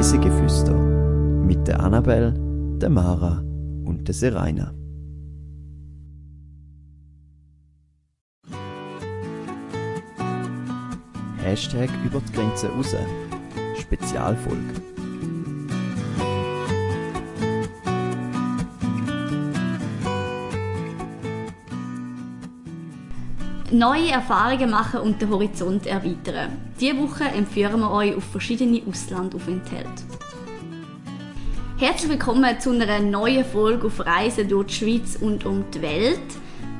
Reisegeflüster mit der Annabelle, der Mara und der Seraina. Hashtag über die Grenze raus. Spezialfolge. Neue Erfahrungen machen und den Horizont erweitern. Diese Woche empfehlen wir euch auf verschiedene Auslandaufenthalte. Herzlich willkommen zu einer neuen Folge auf Reisen durch die Schweiz und um die Welt.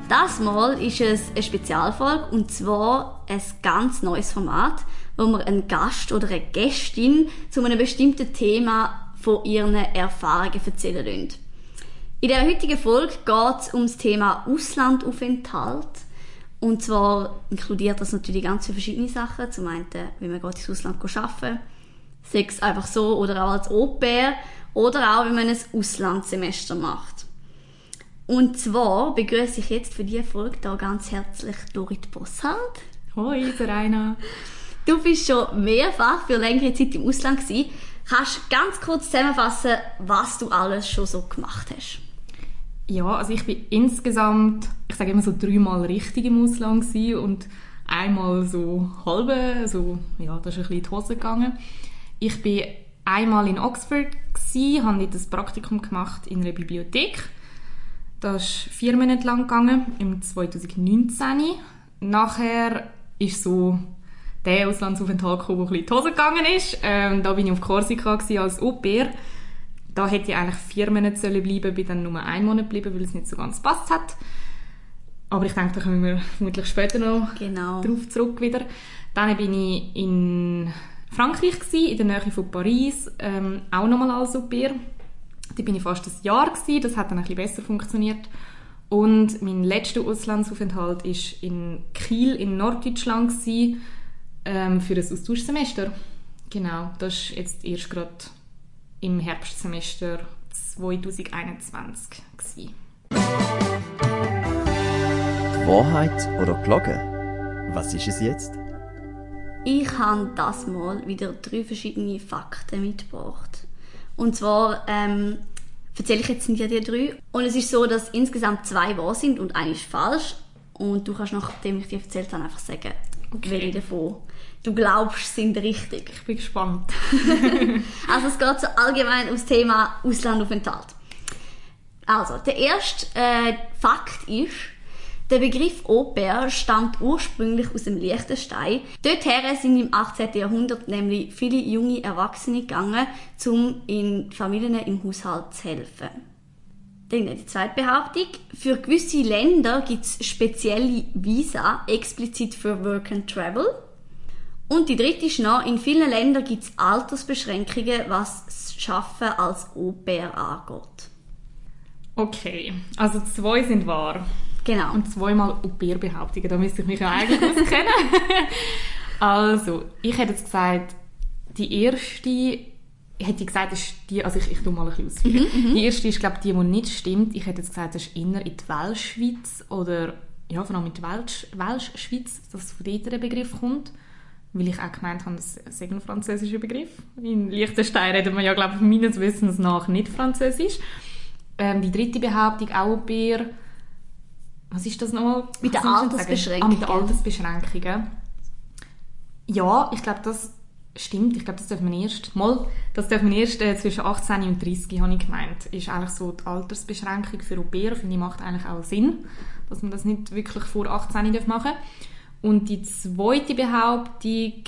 Das Mal ist es eine Spezialfolge und zwar ein ganz neues Format, wo wir einen Gast oder eine Gästin zu einem bestimmten Thema von ihren Erfahrungen erzählen lassen. In der heutigen Folge geht es um das Thema Auslandaufenthalt. Und zwar inkludiert das natürlich ganz viele verschiedene Sachen. Zum einen, wie man geht ins Ausland arbeiten es einfach so oder auch als Au-pair oder auch, wenn man ein Auslandssemester macht. Und zwar begrüße ich jetzt für diese Folge da ganz herzlich Dorit Bossard. Hoi, Serena. Du bist schon mehrfach für längere Zeit im Ausland gewesen. Kannst du ganz kurz zusammenfassen, was du alles schon so gemacht hast? Ja, also ich bin insgesamt, ich sage immer so dreimal richtig im Ausland und einmal so halbe, so, ja, das ist ein bisschen die Hose gegangen. Ich bin einmal in Oxford gewesen, habe dort ein Praktikum gemacht in einer Bibliothek. Das ist vier Monate lang gegangen, im 2019. Nachher ist so der Auslandsaufenthalt gekommen, der ein bisschen in die Hose gegangen ist. Ähm, da bin ich auf Korsika als Au-pair. Da hätte ich eigentlich vier Monate sollen bleiben, bin dann nur einen Monat geblieben, weil es nicht so ganz passt hat. Aber ich denke, da kommen wir vermutlich später noch Genau. drauf zurück wieder. Dann bin ich in Frankreich gewesen, in der Nähe von Paris, ähm, auch nochmal als Au-pair. Da bin ich fast ein Jahr gewesen, das hat dann ein bisschen besser funktioniert. Und mein letzter Auslandsaufenthalt ist in Kiel in Norddeutschland gewesen, ähm, für ein Austauschsemester. Genau, das ist jetzt erst gerade im Herbstsemester 2021 gewesen. Die Wahrheit oder gelogen? Was ist es jetzt? Ich habe das Mal wieder drei verschiedene Fakten mitgebracht. Und zwar ähm, erzähle ich jetzt nicht die drei. Und es ist so, dass insgesamt zwei wahr sind und eine ist falsch. Und du kannst, nachdem ich dir erzählt habe, einfach sagen, Okay. welche davon du glaubst, sind richtig. Ich bin gespannt. Also es geht so allgemein ums Thema Auslandaufenthalt. Also, der erste äh, Fakt ist, der Begriff Au-pair stammt ursprünglich aus dem Liechtenstein. Dorthin sind im 18. Jahrhundert nämlich viele junge Erwachsene gegangen, um in Familien im Haushalt zu helfen. Dann die zweite Behauptung. Für gewisse Länder gibt es spezielle Visa, explizit für Work and Travel. Und die dritte ist noch, in vielen Ländern gibt es Altersbeschränkungen, was das Arbeiten als Au-pair angeht. Okay, also zwei sind wahr. Genau. Und zweimal Au-pair-Behauptungen, da müsste ich mich ja eigentlich auskennen. also, ich hätte jetzt gesagt, die erste, hätte ich gesagt, ist die, also ich, ich tu mal ein bisschen ausführen. Die erste ist, glaube ich, die, die nicht stimmt. Ich hätte jetzt gesagt, das ist inner in die Welschschweiz oder, ja, vor allem in die Welsch, Welschschweiz, dass von dort der Begriff kommt. Weil ich auch gemeint habe, das sei ein französischer Begriff. In Liechtenstein redet man ja, glaube ich, meines Wissens nach nicht Französisch. Ähm, die dritte Behauptung, auch Au-pair, was ist das nochmal? Mit jetzt sagen? Ah, mit Altersbeschränkungen. Altersbeschränkungen. Ja, ich glaube, das stimmt. Ich glaube, das dürfen wir erst, mal, das dürfen wir erst äh, zwischen 18 und 30, habe ich gemeint. Ist eigentlich so die Altersbeschränkung für Au-pair, finde ich, macht eigentlich auch Sinn, dass man das nicht wirklich vor 18 darf machen Und die zweite Behauptung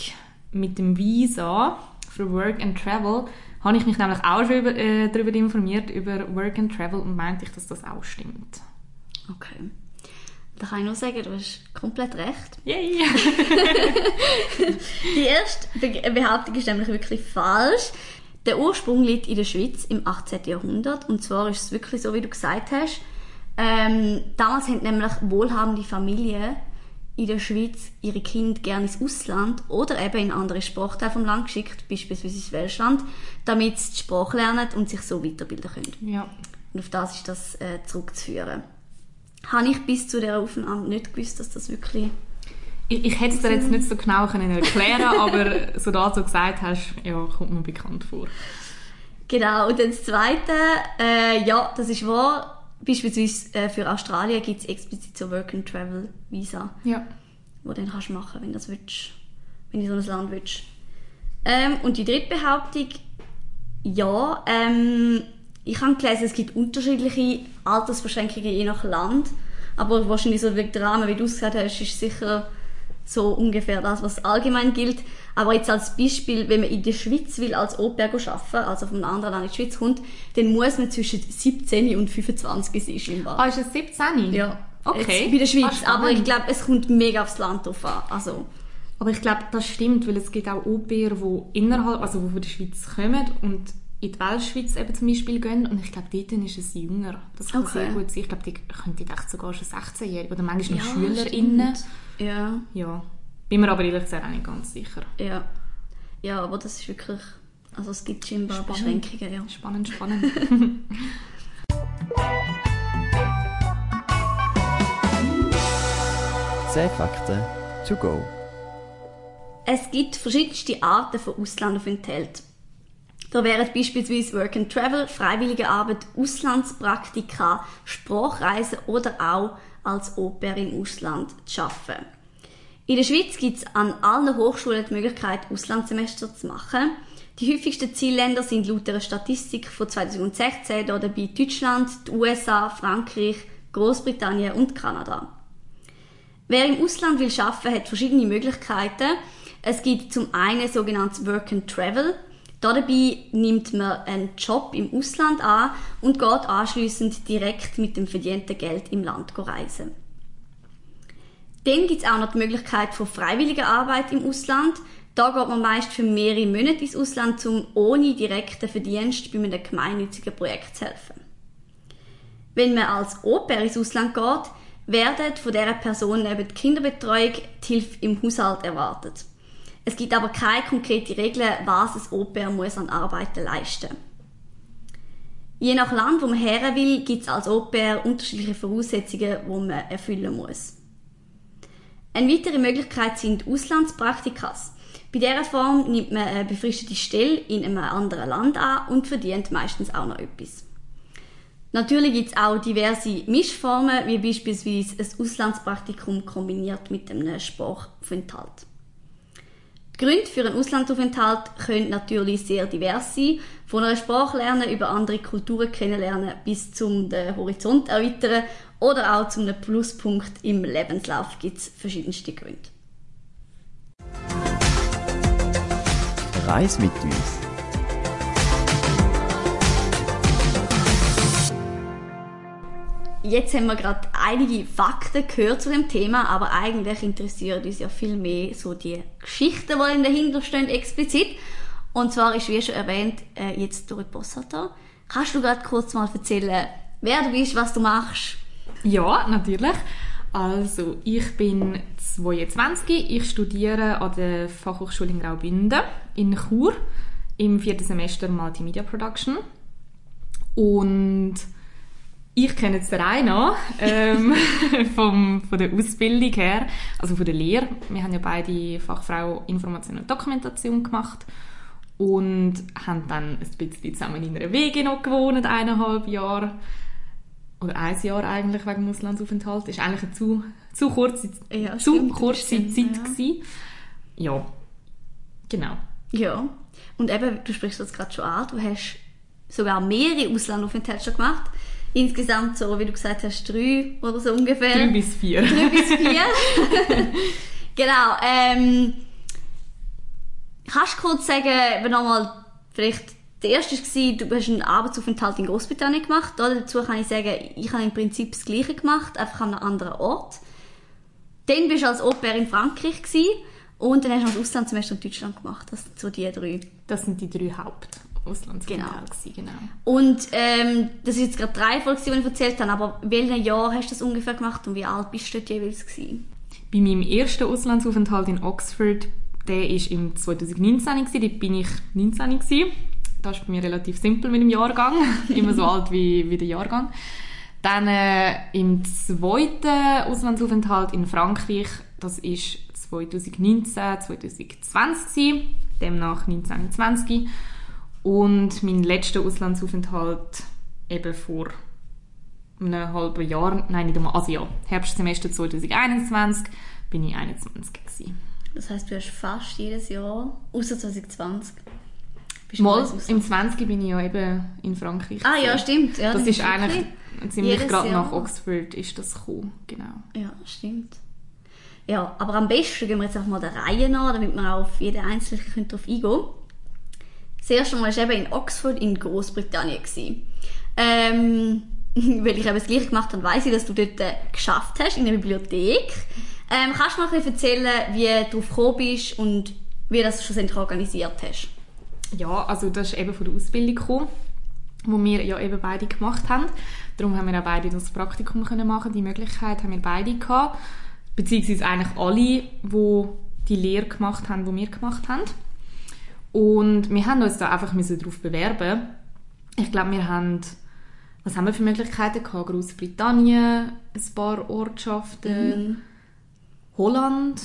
mit dem Visa für Work and Travel, habe ich mich nämlich auch schon über, äh, darüber informiert, über Work and Travel und meinte ich, dass das auch stimmt. Okay. Da kann ich nur sagen, du hast komplett recht. Yay! Die erste Be Behauptung ist nämlich wirklich falsch. Der Ursprung liegt in der Schweiz im 18. Jahrhundert. Und zwar ist es wirklich so, wie du gesagt hast. Ähm, damals haben nämlich wohlhabende Familien in der Schweiz ihre Kinder gerne ins Ausland oder eben in andere Sprachteile vom Land geschickt, beispielsweise ins Welschland, damit sie die Sprache lernen und sich so weiterbilden können. ja. Und auf das ist das äh, zurückzuführen. Habe ich bis zu dieser Aufnahme nicht gewusst, dass das wirklich Ich, ich hätte es dir jetzt nicht so genau können erklären aber so da du gesagt hast, ja, kommt mir bekannt vor. Genau, und dann das Zweite, äh, ja, das ist wahr. Beispielsweise äh, für Australien gibt es explizit so Work-and-Travel-Visa, Ja. wo du dann kannst machen, wenn du das willst, wenn du so ein Land willst. Ähm, und die dritte Behauptung, ja, ähm, ich habe gelesen, es gibt unterschiedliche Altersbeschränkungen je nach Land, aber wahrscheinlich so wegen der Rahmen, wie du es gesagt hast, ist sicher so ungefähr das, was allgemein gilt. Aber jetzt als Beispiel, wenn man in der Schweiz will als Au-pair arbeiten, also von einem anderen Land in die Schweiz kommt, dann muss man zwischen 17 und 25 sein scheinbar. Ah, ist es 17? Ja. Okay. Jetzt bei der Schweiz. Ah, aber ich glaube, es kommt mega aufs Land drauf an. Also, Aber ich glaube, das stimmt, weil es gibt auch Au-pair, die innerhalb, also die von der Schweiz kommen und in die Weltschweiz eben zum Beispiel gehen. Und ich glaube, dort ist es jünger. Das kann Okay. sehr gut sein. Ich glaube, die könnten echt sogar schon 16-Jährige oder manchmal noch Ja, SchülerInnen. stimmt. ja, Ja. Bin mir aber ehrlich gesagt auch nicht ganz sicher. ja. Ja, aber das ist wirklich, also es gibt scheinbar Spannend. Beschränkungen, ja. Spannend, spannend. 10 Fakten to go. Es gibt verschiedenste Arten von Auslandaufenthalt. Da wären beispielsweise Work and Travel, freiwillige Arbeit, Auslandspraktika, Sprachreisen oder auch als Au-pair im Ausland zu arbeiten. In der Schweiz gibt es an allen Hochschulen die Möglichkeit, Auslandssemester zu machen. Die häufigsten Zielländer sind laut einer Statistik von 2016 da dabei Deutschland, die USA, Frankreich, Großbritannien und Kanada. Wer im Ausland will arbeiten, hat verschiedene Möglichkeiten. Es gibt zum einen sogenanntes Work and Travel. Dabei nimmt man einen Job im Ausland an und geht anschließend direkt mit dem verdienten Geld im Land reisen. Dann gibt es auch noch die Möglichkeit von freiwilliger Arbeit im Ausland. Da geht man meist für mehrere Monate ins Ausland, um ohne direkten Verdienst bei einem gemeinnützigen Projekt zu helfen. Wenn man als Au-pair ins Ausland geht, werden von dieser Person neben die Kinderbetreuung die Hilfe im Haushalt erwartet. Es gibt aber keine konkrete Regel, was ein Au-pair muss an Arbeiten leisten Je nach Land, wo man her will, gibt es als Au-pair unterschiedliche Voraussetzungen, die man erfüllen muss. Eine weitere Möglichkeit sind Auslandspraktikas. Bei dieser Form nimmt man eine befristete Stelle in einem anderen Land an und verdient meistens auch noch etwas. Natürlich gibt es auch diverse Mischformen, wie beispielsweise ein Auslandspraktikum kombiniert mit einem Sprachaufenthalt. Gründe für einen Auslandsaufenthalt können natürlich sehr divers sein, von einer Sprache lernen über andere Kulturen kennenlernen bis zum Horizont erweitern oder auch zu einem Pluspunkt im Lebenslauf gibt es verschiedenste Gründe. Reis mit uns. Jetzt haben wir gerade einige Fakten gehört zu dem Thema, aber eigentlich interessieren uns ja viel mehr so die Geschichten, die dahinter stehen, explizit. Und zwar ist, wie schon erwähnt, äh, jetzt Dori Bossart da. Kannst du gerade kurz mal erzählen, wer du bist, was du machst? Ja, natürlich. Also, ich bin 22, ich studiere an der Fachhochschule in Graubünden in Chur im vierten Semester Multimedia Production. Und ich kenne jetzt den Rainer ähm, vom, von der Ausbildung her, also von der Lehre. Wir haben ja beide Fachfrau Information und Dokumentation gemacht und haben dann ein bisschen zusammen in einer WG noch gewohnt, eineinhalb Jahre oder ein Jahr eigentlich wegen dem Auslandsaufenthalt. Das war eigentlich eine zu, zu kurze, Ja, zu stimmt, kurze das Zeit. stimmt, ja. Gewesen. Ja, genau. Ja. Und eben, du sprichst das gerade schon an, du hast sogar mehrere Auslandsaufenthalte schon gemacht. Insgesamt so, wie du gesagt hast, drei oder so ungefähr. Drei bis vier. Drei bis vier. genau. Ähm, kannst du kurz sagen, wenn nochmal vielleicht der erste war, du hast einen Arbeitsaufenthalt in Großbritannien gemacht. Da dazu kann ich sagen, ich habe im Prinzip das Gleiche gemacht, einfach an einem anderen Ort. Dann bist du als Au-pair in Frankreich gewesen, und dann hast du noch das Auslandssemester in Deutschland gemacht. Das sind so die drei. Das sind die drei Hauptauslandsaufenthalte. Genau. genau. Und ähm, das ist jetzt gerade drei Folgen, die ich erzählt habe, aber welches Jahr hast du das ungefähr gemacht und wie alt bist du dort jeweils gewesen? Bei meinem ersten Auslandsaufenthalt in Oxford, der war im 2019, gewesen, dort bin ich 19 gewesen. Das ist bei mir relativ simpel mit dem Jahrgang, immer so alt wie, wie der Jahrgang. Dann äh, im zweiten Auslandsaufenthalt in Frankreich, das ist 2019, 2020 gewesen, demnach 1920 und mein letzter Auslandsaufenthalt eben vor einem halben Jahr, nein nicht einmal, also ja, Herbstsemester 2021 bin ich 21 gewesen. Das heißt, du hast fast jedes Jahr, außer 2020. bist Mal, im 20 bin ich ja eben in Frankreich. Ah ja, stimmt. Ja, das ist eigentlich ziemlich gerade nach Oxford ist das gekommen, genau. Ja, stimmt. Ja, aber am besten gehen wir jetzt auch mal der Reihe nach, damit wir auch auf jeden Einzelnen darauf eingehen können. Das erste Mal war eben in Oxford in Großbritannien. Ähm, weil ich eben das gleiche gemacht habe, weiss ich, dass du dort äh, geschafft hast, in der Bibliothek. Ähm, kannst du mal ein bisschen erzählen, wie du drauf gekommen bist und wie du das schlussendlich organisiert hast? Ja, also das ist eben von der Ausbildung gekommen, wo wir ja eben beide gemacht haben. Darum haben wir auch beide das Praktikum können machen. Die Möglichkeit haben wir beide gehabt, beziehungsweise eigentlich alle, die die Lehre gemacht haben, die wir gemacht haben. Und wir haben uns da einfach müssen darauf bewerben. Ich glaube, wir haben was haben wir für Möglichkeiten gehabt? Großbritannien, ein paar Ortschaften, Holland,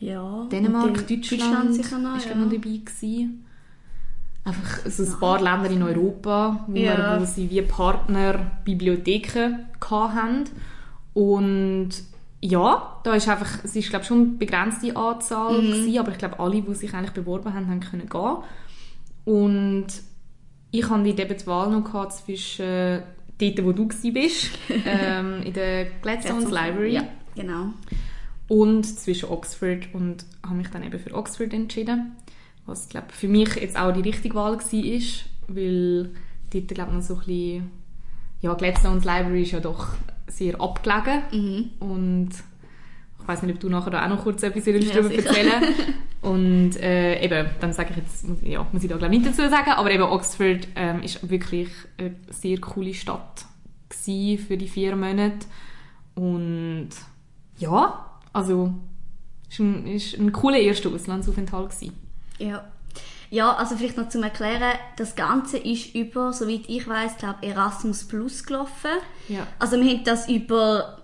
Ja. Dänemark, Deutschland, sicher noch, ist ja. noch dabei gewesen. Einfach so ein paar Länder in Europa, wo, Ja. wir, wo sie wie Partner Bibliotheken hatten. Und ja, da ist einfach, es ist glaube schon eine begrenzte Anzahl Mhm. gewesen, aber ich glaube alle, die sich eigentlich beworben haben, haben können gehen. Und ich hatte die eben die Wahl noch gehabt zwischen dort, wo du bist, ähm, in der Gladstone's Library Ja, genau. und zwischen Oxford und habe mich dann eben für Oxford entschieden, was glaube für mich jetzt auch die richtige Wahl war, ist, weil dort glaube ich noch so ein bisschen, ja Gladstone's Library ist ja doch sehr abgelegen Mhm. und ich weiß nicht, ob du nachher da auch noch kurz etwas Ja, darüber sicher. erzählen und äh, eben, dann sage ich jetzt, muss- ja, muss ich da glaube ich nicht dazu sagen, aber eben Oxford ähm, ist wirklich eine sehr coole Stadt für die vier Monate und ja, also ist ein, ist ein cooler erster Auslandsaufenthalt gewesen. Ja. Ja, also vielleicht noch zum Erklären, das Ganze ist über, soweit ich weiß, glaube Erasmus Plus gelaufen. Ja. Also wir haben das über,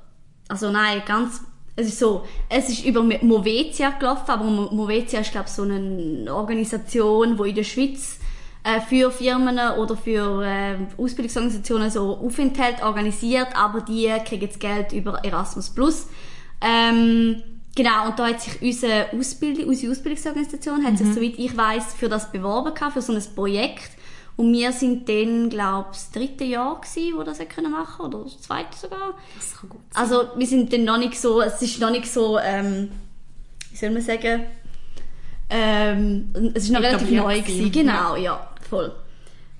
also nein, ganz, es ist so, es ist über Movetia gelaufen, aber Mo- Movetia ist glaube so eine Organisation, wo in der Schweiz äh, für Firmen oder für äh, Ausbildungsorganisationen so Aufenthalt organisiert, aber die kriegen das Geld über Erasmus Plus. Ähm, genau, und da hat sich unsere, Ausbildung, unsere Ausbildungsorganisation, hat sich, soweit ich weiß, für das beworben gehabt, für so ein Projekt. Und wir sind dann, glaube ich, das dritte Jahr gewesen, wo das können machen oder das zweite sogar. Das kann gut sein. Also wir sind dann noch nicht so, es ist noch nicht so, ähm, wie soll man sagen, ähm, es ist noch relativ Etabliert neu gewesen, genau, ja, voll.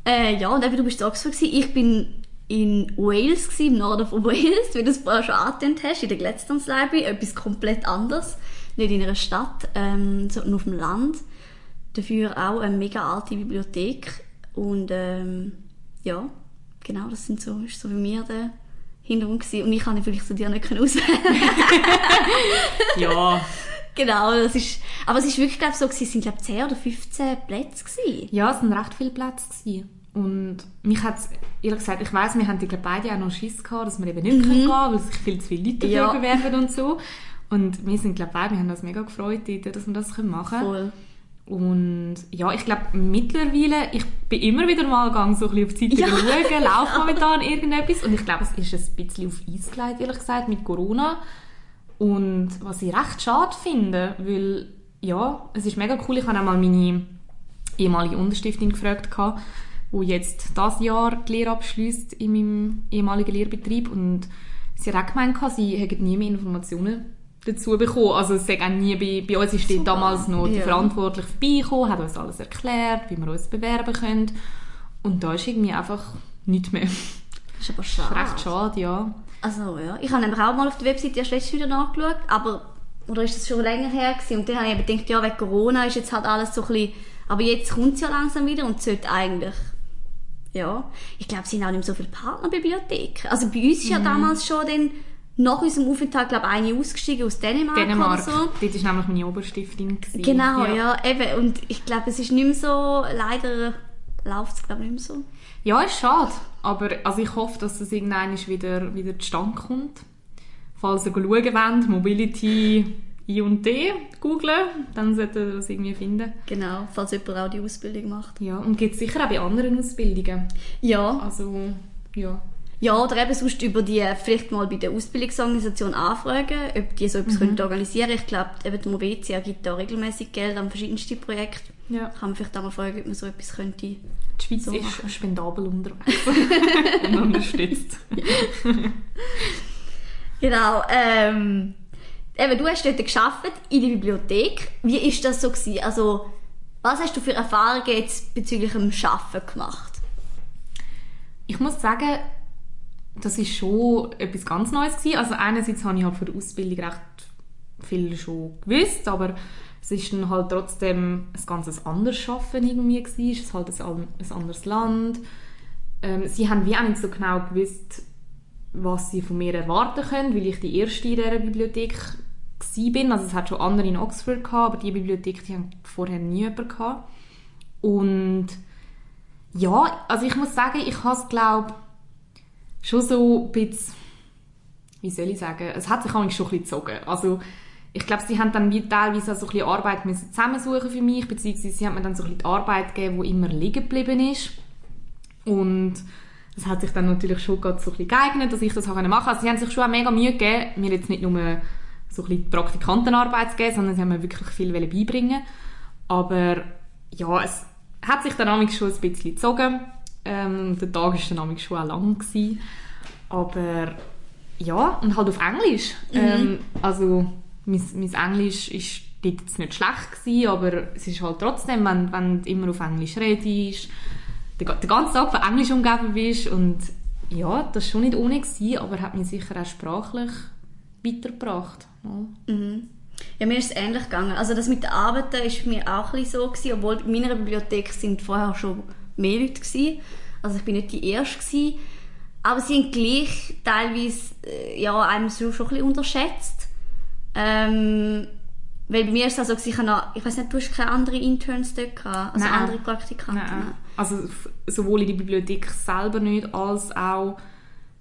Äh, ja, und eben, du bist in Oxford gewesen. ich bin in Wales gewesen, im Norden von Wales, wie du es vorher schon angetönt hast, in der Library, etwas komplett anderes, nicht in einer Stadt, ähm, sondern auf dem Land. Dafür auch eine mega alte Bibliothek und ähm, ja, genau, das sind so, ist so bei mir der Hintergrund gewesen. Und ich kann vielleicht zu dir nicht können auswählen. Ja, genau, das ist, aber es ist wirklich, glaube ich, so gewesen, es sind, glaube ich, 10 oder 15 Plätze gewesen. ja, es waren recht viele Plätze. Gewesen. Und mich hat ehrlich gesagt, ich weiss, wir haben die glaub, beide auch noch Schiss gehabt, dass wir eben nicht können gehen weil sich viel zu viele Leute Ja. bewerben und so. Und wir sind, glaube beide, wir haben uns mega gefreut, dass wir das können machen können. Und ja, ich glaube mittlerweile, ich bin immer wieder mal gegangen, so ein bisschen auf die Seite Ja. schauen, läuft momentan irgendetwas. Und ich glaube, es ist ein bisschen auf Eis gelegt, ehrlich gesagt, mit Corona. Und was ich recht schade finde, weil, ja, es ist mega cool. Ich habe auch mal meine ehemalige Unterstiftin gefragt, gehabt, die jetzt das Jahr die Lehre abschließt in meinem ehemaligen Lehrbetrieb. Und sie hat auch gemeint, sie hätten nie mehr Informationen dazu bekommen. Also es auch nie, bei, bei uns ist Super. damals noch die Ja. Verantwortliche vorbeigekommen, hat uns alles erklärt, wie wir uns bewerben können. Und da ist irgendwie einfach nichts mehr. Das ist aber Das ist schade. recht schade, ja. Also ja, ich habe nämlich auch mal auf der Webseite erst letztes wieder nachgeschaut, aber oder ist das schon länger her gewesen? Und dann habe ich gedacht, ja, wegen Corona ist jetzt halt alles so ein bisschen, aber jetzt kommt es ja langsam wieder und sollte eigentlich, ja, ich glaube, es sind auch nicht mehr so viele Partnerbibliotheken. Also bei uns ist Mhm. ja damals schon dann, nach unserem Aufenthalt, glaube ich, eine ausgestiegen aus Dänemark, Dänemark, oder so. dort war nämlich meine Oberstiftin. gewesen. Genau, ja. eben. Und ich glaube, es ist nicht mehr so, leider läuft es, glaube ich, nicht mehr so. Ja, ist schade. Aber also ich hoffe, dass das irgendwann wieder, wieder zustande kommt. Falls ihr schauen wollt, Mobility I und D googlen, dann sollte ihr das irgendwie finden. Genau, falls jemand auch die Ausbildung macht. Ja, und gibt es sicher auch bei anderen Ausbildungen. Ja, Also, ja. ja oder eben sonst über die, vielleicht mal bei der Ausbildungsorganisation anfragen, ob die so etwas mhm. organisieren können. Ich glaube, eben die Movetia gibt da regelmäßig Geld an verschiedenste Projekte. ja. Kann man vielleicht auch mal fragen, ob man so etwas könnte. Die Schweiz So ist machen. spendabel unterwegs und unterstützt. Genau, ähm, eben, du hast dort geschafft in der Bibliothek. Wie ist das so gewesen? Also, was hast du für Erfahrungen jetzt bezüglich dem Schaffen gemacht? Ich muss sagen, das ist schon etwas ganz Neues gewesen. Also einerseits habe ich halt für die Ausbildung recht viel schon gewusst, aber es ist dann halt trotzdem ein ganz anderes Schaffen irgendwie gewesen. Es ist halt ein, ein anderes Land. Ähm, sie haben wie auch nicht so genau gewusst, was sie von mir erwarten können, weil ich die erste in dieser Bibliothek bin. Also es hat schon andere in Oxford gehabt, aber die Bibliothek, die haben vorher nie jemanden gehabt. Und ja, also ich muss sagen, ich habe es, glaube schon so ein bisschen, wie soll ich sagen, es hat sich eigentlich schon ein bisschen gezogen. Also ich glaube, sie haben dann teilweise so ein bisschen Arbeit müssen zusammensuchen für mich, beziehungsweise sie haben mir dann so ein bisschen die Arbeit gegeben, die immer liegen geblieben ist. Und das hat sich dann natürlich schon gerade so ein bisschen geeignet, dass ich das machen konnte. Also sie haben sich schon auch mega Mühe gegeben, mir jetzt nicht nur so ein bisschen die Praktikantenarbeit zu geben, sondern sie haben mir wirklich viel beibringen Aber ja, es hat sich dann amigs schon ein bisschen gezogen. Ähm, der Tag war dann amigs schon auch lang. Gewesen. Aber ja, und halt auf Englisch. Ähm, also mein, mein Englisch ist dort jetzt nicht schlecht gewesen, aber es ist halt trotzdem, wenn, wenn du immer auf Englisch redest, den, den ganzen Tag von Englisch umgeben bist und ja, das war schon nicht ohne, gewesen, aber hat mich sicher auch sprachlich weitergebracht. Ja. Ja, mir ist es ähnlich gegangen. Also das mit den Arbeiten ist mich auch ein so gewesen, obwohl in meiner Bibliothek sind vorher schon mehr Leute gewesen. Also ich bin nicht die Erste gewesen. Aber sie haben gleich teilweise, äh, ja, einem so schon ein bisschen unterschätzt. Ähm, weil bei mir ist es also, ich, noch, ich weiß nicht, du hast keine anderen Interns dort gehabt, also Nein. andere Praktikanten. Nein. Also sowohl in der Bibliothek selber nicht, als auch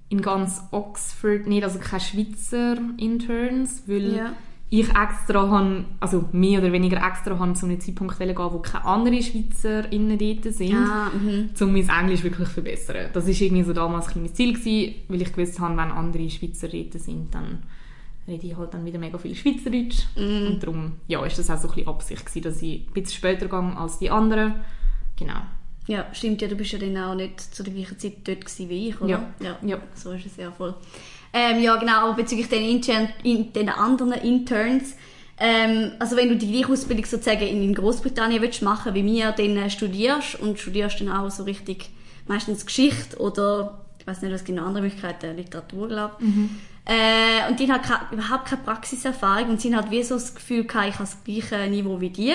in ganz Oxford nicht, also keine Schweizer Interns, weil Ja. ich extra han, also mehr oder weniger extra han zu einem Zeitpunkt gehen, wo keine anderen SchweizerInnen dort sind, Ah, mhm. um mein Englisch wirklich zu verbessern. Das war irgendwie so damals ein mein Ziel gewesen, weil ich gewusst habe, wenn andere Schweizer dort sind, dann rede ich halt dann wieder mega viel Schweizerdeutsch. Mhm. Und darum, ja, ist das auch so ein bisschen Absicht gewesen, dass ich ein bisschen später gehe als die anderen. Genau. Ja, stimmt ja, du bist ja dann auch nicht zu der gleichen Zeit dort gewesen wie ich, oder? Ja. ja. Ja. So ist es ja voll. Ähm, ja, genau, aber bezüglich den, Intern, in, den anderen Interns, ähm, also wenn du die gleiche Ausbildung sozusagen in, Großbritannien willst machen wie mir, dann äh, studierst und studierst dann auch so richtig meistens Geschichte oder ich weiß nicht, was gibt noch andere Möglichkeiten, Literatur, glaube ich. Äh, und die hat keine, überhaupt keine Praxiserfahrung und sie hat wie so das Gefühl gehabt, ich habe das gleiche Niveau wie die.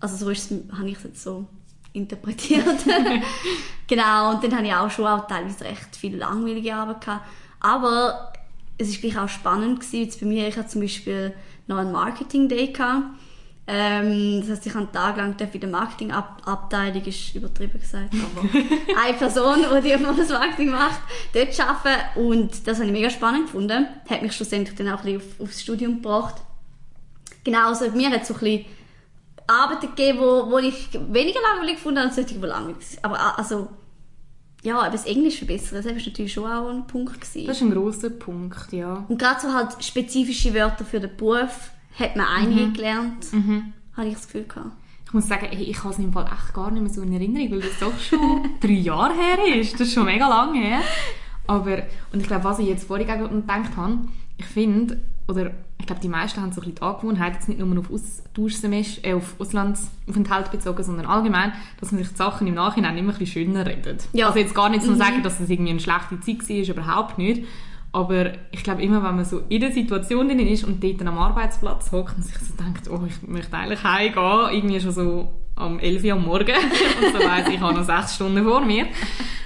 Also so ist es, habe ich es jetzt so interpretiert. genau, und dann habe ich auch schon auch teilweise recht viel langweilige Arbeit gehabt. Aber es ist gleich auch spannend gewesen. Jetzt bei mir, ich hatte zum Beispiel noch einen Marketing Day gehabt. Ähm, das heißt, ich habe einen Tag lang in der Marketingabteilung, ist übertrieben gesagt, aber eine Person, die die das Marketing macht, dort arbeiten. Und das habe ich mega spannend gefunden. Hat mich schlussendlich dann auch ein bisschen auf, aufs Studium gebracht. Genau, also mir hat es so ein bisschen Arbeiten gegeben, wo, wo ich weniger langweilig gefunden habe, als solche, die langweilig sind. Aber also, ja, aber das Englisch verbessern, das war natürlich schon auch ein Punkt. Gewesen. Das ist ein grosser Punkt, ja. Und gerade so halt spezifische Wörter für den Beruf hat man einige gelernt, habe ich das Gefühl gehabt. Ich muss sagen, hey, ich habe es im Fall echt gar nicht mehr so in Erinnerung, weil das doch schon drei Jahre her ist. Das ist schon mega lange her. Aber, und ich glaube, was ich jetzt vorhin gedacht habe, ich finde, oder ich glaube, die meisten haben so ein bisschen die Angewohnheit, jetzt nicht nur auf Austauschsemester, äh, auf Auslandsaufenthalt bezogen, sondern allgemein, dass man sich die Sachen im Nachhinein immer ein bisschen schöner redet. Ja. Also jetzt gar nicht so sagen, dass das irgendwie eine schlechte Zeit war, überhaupt nicht. Aber ich glaube, immer wenn man so in der Situation drin ist und dort am Arbeitsplatz hockt und sich so denkt, oh, ich möchte eigentlich heimgehen, irgendwie schon so am 11 Uhr am Morgen und so weiss, ich habe noch sechs Stunden vor mir,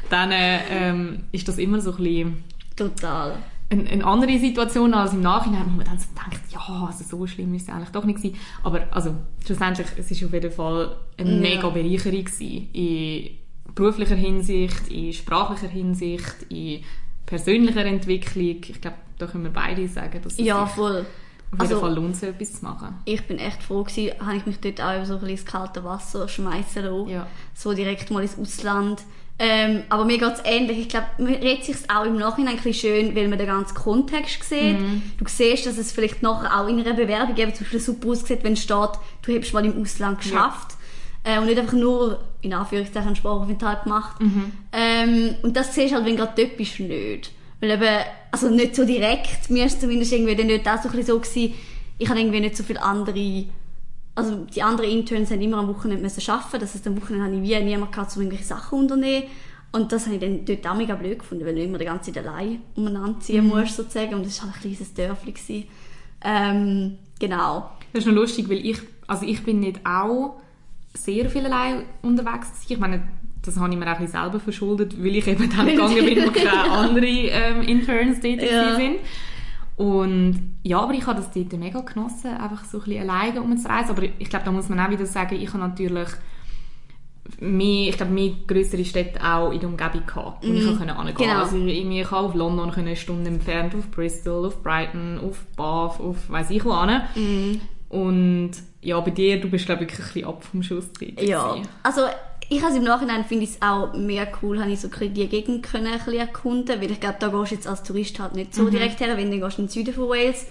dann äh, ähm, ist das immer so ein bisschen Total. Eine, eine andere Situation als im Nachhinein, wo man dann so denkt, ja, also so schlimm ist es eigentlich doch nicht gewesen. Aber also, schlussendlich, es ist auf jeden Fall eine Ja. mega Bereicherung gewesen. In beruflicher Hinsicht, in sprachlicher Hinsicht, in persönlicher Entwicklung. Ich glaube, da können wir beide sagen, dass es Ja, voll. Auf Also- jeden Fall lohnt sich, etwas zu machen. Ich bin echt froh gewesen, habe ich mich dort auch so ein bisschen ins kalte Wasser schmeißen lassen. Ja. So direkt mal ins Ausland. Ähm, aber mir geht's ähnlich. Ich glaube, man redet sich auch im Nachhinein ein bisschen schön, weil man den ganzen Kontext sieht. Du siehst, dass es vielleicht nachher auch in einer Bewerbung eben zum Beispiel super aussieht, wenn steht, du hast mal im Ausland geschafft. Äh, und nicht einfach nur, in Anführungszeichen, einen Sprachaufenthalt gemacht. Ähm, und das siehst du halt, wenn gerade bist, nicht. Weil eben, also nicht so direkt, mir ist zumindest irgendwie dann nicht auch so ein bisschen so gewesen, ich habe irgendwie nicht so viele andere also die anderen Interns haben immer am Wochenende müssen arbeiten. Das heißt, am Wochenende habe ich wie niemand gehabt, um irgendwelche Sachen unternehmen. Und das habe ich dann dort auch mega blöd gefunden, weil du immer die ganze Zeit allein umeinander ziehen musst, sozusagen. Und das war halt ein kleines Dörfli. gewesen. Ähm, genau. Das ist noch lustig, weil ich, also ich bin nicht auch sehr viel allein unterwegs gewesen. Ich meine, das habe ich mir auch ein selber verschuldet, weil ich eben dann gegangen bin, wo keine anderen ähm, Interns tätig Ja. sind. Und ja, aber ich habe das dort mega genossen, einfach so ein bisschen alleine umzureisen. Aber ich glaube, da muss man auch wieder sagen, ich habe natürlich mehr, ich glaube, mehr größere Städte auch in der Umgebung gehabt, wo ich auch können hingehen Genau. Also irgendwie, ich auf London können eine Stunde entfernt, auf Bristol, auf Brighton, auf Bath, auf weiss ich wo hin. Und ja, bei dir, du bist glaube ich wirklich ein bisschen ab vom Schuss dort Ja. gewesen. Also, ich habe im Nachhinein finde ich es auch mega cool, habe ich so die Gegend können ein bisschen erkunden, weil ich glaube, da gehst du jetzt als Tourist halt nicht so direkt her, wenn du gehst in den Süden von Wales.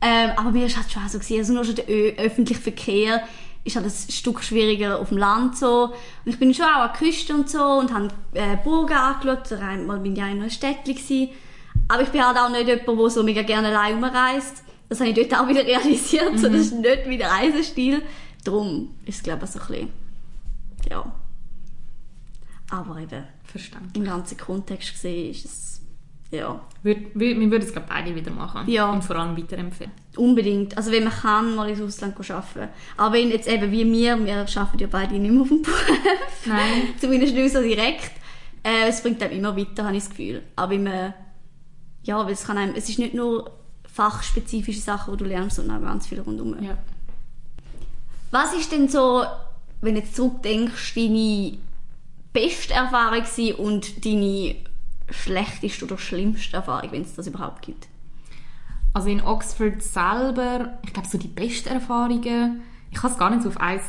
Ähm, aber mir ist halt schon auch so gewesen, also nur schon der Ö öffentliche Verkehr ist halt ein Stück schwieriger auf dem Land so. Und ich bin schon auch an der Küste und so und habe äh, Burgen angeschaut. Einmal bin ich auch in einem Städtchen gewesen. Aber ich bin halt auch nicht jemand, der so mega gerne allein umreist. Das habe ich dort auch wieder realisiert. So, das ist nicht mein Reisestil. Darum ist es, glaube ich, so ein bisschen, ja. Aber eben, Verstanden. im ganzen Kontext gesehen ist es, ja, Wir, wir, wir würden es glaube beide wieder machen. Ja. Und vor allem weiterempfehlen. unbedingt. Also wenn man kann, mal ins Ausland arbeiten. Aber wenn jetzt eben wie wir, wir arbeiten ja beide nicht mehr auf dem Beruf. Nein. Zumindest nicht so direkt. Äh, es bringt einem immer weiter, habe ich das Gefühl. Aber man, ja, weil es kann einem, es ist nicht nur fachspezifische Sachen, die du lernst, sondern auch ganz viel rundum. Ja. Was ist denn so, wenn du jetzt zurückdenkst, deine beste Erfahrung gewesen und deine schlechteste oder schlimmste Erfahrung, wenn es das überhaupt gibt? Also in Oxford selber, ich glaube so die besten Erfahrungen, ich kann es gar nicht so auf, eins,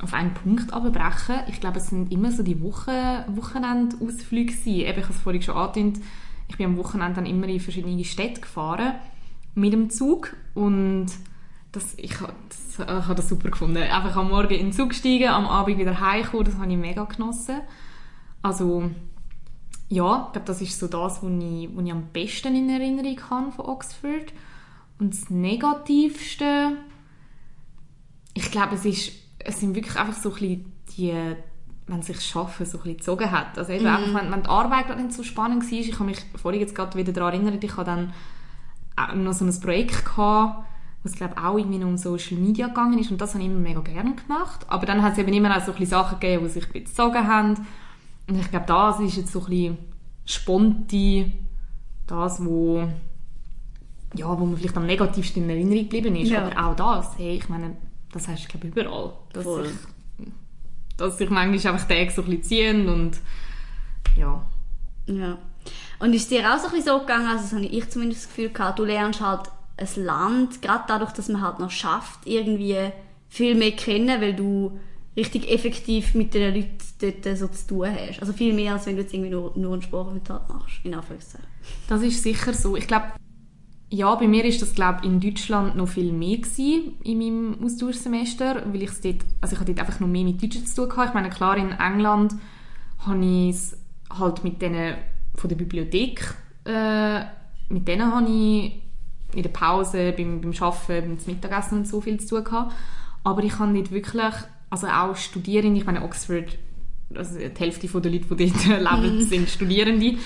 auf einen Punkt abbrechen. Ich glaube, es sind immer so die Woche, Wochenendausflüge gewesen. Eben, ich habe es vorhin schon angedeutet, ich bin am Wochenende dann immer in verschiedene Städte gefahren mit dem Zug und das, ich, das, ich habe das super gefunden. Einfach am Morgen in den Zug steigen, am Abend wieder heimkommen, das habe ich mega genossen. Also ja, ich glaube, das ist so das, was ich, was ich am besten in Erinnerung habe von Oxford. Und das Negativste, ich glaube, es, ist, es sind wirklich einfach so ein bisschen die, wenn sich Schaffen so ein bisschen gezogen hat. Also eben einfach, wenn, wenn die Arbeit gerade nicht so spannend war, ich habe mich vorhin jetzt gerade wieder daran erinnert, ich habe dann noch so ein Projekt gehabt, wo es glaube auch irgendwie um Social Media gegangen ist und das habe ich immer mega gerne gemacht. Aber dann hat es eben immer auch so ein bisschen Sachen gegeben, die sich ein bisschen gezogen haben. Und ich glaube, das ist jetzt so ein bisschen sponti, das, wo, ja, wo mir vielleicht am negativsten in Erinnerung geblieben ist. Ja. Aber auch das, hey, ich meine, das hast du glaube ich überall. Dass Voll. sich, dass sich manchmal einfach Tage so ein bisschen ziehen und ja. Ja. Und ist dir auch so ein bisschen so gegangen, also das habe ich zumindest das Gefühl gehabt, du lernst halt ein Land, gerade dadurch, dass man halt noch schafft, irgendwie viel mehr kennen, weil du richtig effektiv mit den Leuten dort so zu tun hast. Also viel mehr, als wenn du jetzt irgendwie nur, nur einen Sprachaufenthalt machst, in Anführungszeichen. Das ist sicher so. Ich glaube, ja, bei mir ist das glaube in Deutschland noch viel mehr gewesen, in meinem Austauschsemester, weil ich dort, also ich hatte dort einfach noch mehr mit Deutschen zu tun gehabt. Ich meine, klar, in England habe ich es halt mit denen von der Bibliothek, äh, mit denen habe ich in der Pause, beim, beim Arbeiten, beim Mittagessen und so viel zu tun gehabt. Aber ich habe nicht wirklich, also auch Studierende, ich meine, Oxford, also die Hälfte der Leute, die dort leben, sind Studierende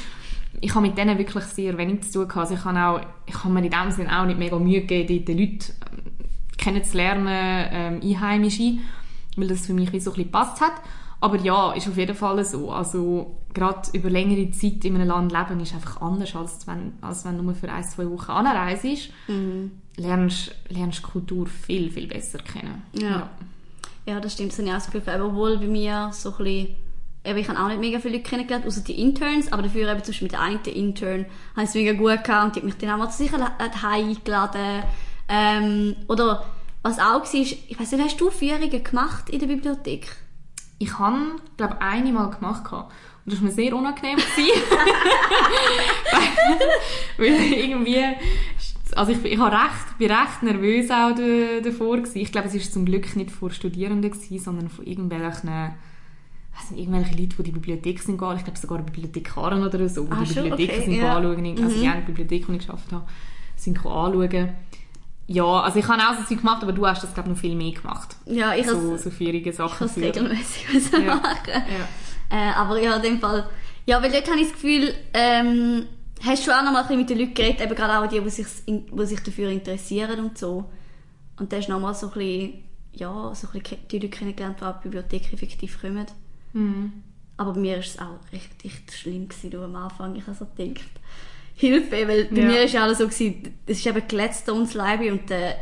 ich habe mit denen wirklich sehr wenig zu tun gehabt. Also ich habe, auch, ich habe mir in dem Sinne auch nicht mega Mühe gegeben, die Leute ähm, kennenzulernen, ähm, Einheimische, weil das für mich wie so ein bisschen gepasst hat. Aber ja, ist auf jeden Fall so. Also gerade über längere Zeit in einem Land leben ist einfach anders, als wenn, als wenn du nur für ein, zwei Wochen anreist. Lernst, lernst die Kultur viel, viel besser kennen. Ja. Ja, das stimmt, das habe ich auch das Gefühl. Aber bei mir so ein bisschen, eben, ich habe auch nicht mega viele Leute kennengelernt, außer die Interns, aber dafür eben zum Beispiel mit der einen Intern habe ich es mega gut gehabt und die hat mich dann auch mal zu sich eingeladen. Ähm, oder was auch war, ich weiß nicht, hast du Führungen gemacht in der Bibliothek? Ich habe, glaube eine mal gemacht. gehabt. Und das war mir sehr unangenehm. weil irgendwie... Also ich, ich war recht, bin recht nervös auch da- davor. Gewesen. Ich glaube, es war zum Glück nicht vor Studierenden, gewesen, sondern von irgendwelchen... weiss nicht, irgendwelche Leute, die die Bibliothek sind gehen. Ich glaube sogar Bibliothekaren oder so, die Ah, die schon? Bibliotheken Okay, sind ja. anschauen. Also die eine Bibliothek, die ich geschafft habe, sind anschauen. Ja, also ich habe auch so Zeug gemacht, aber du hast das glaube ich noch viel mehr gemacht. Ja, ich So, habe so feurige Sachen es führen. regelmäßig Ja. machen. Ja. Äh, aber ja, in dem Fall. Ja, weil dort habe ich das Gefühl, ähm, hast du auch noch mal ein bisschen mit den Leuten geredet, eben gerade auch die, die sich, die sich dafür interessieren und so. Und da hast du noch mal so ein bisschen, ja, so ein bisschen die Leute kennengelernt, die an die Bibliothek effektiv kommen. Mhm. Aber bei mir war es auch richtig schlimm gewesen, du, am Anfang. Ich habe so gedacht, Hilfe, weil bei Ja. mir war alles so, gewesen, es ist eben Gladstones Library und der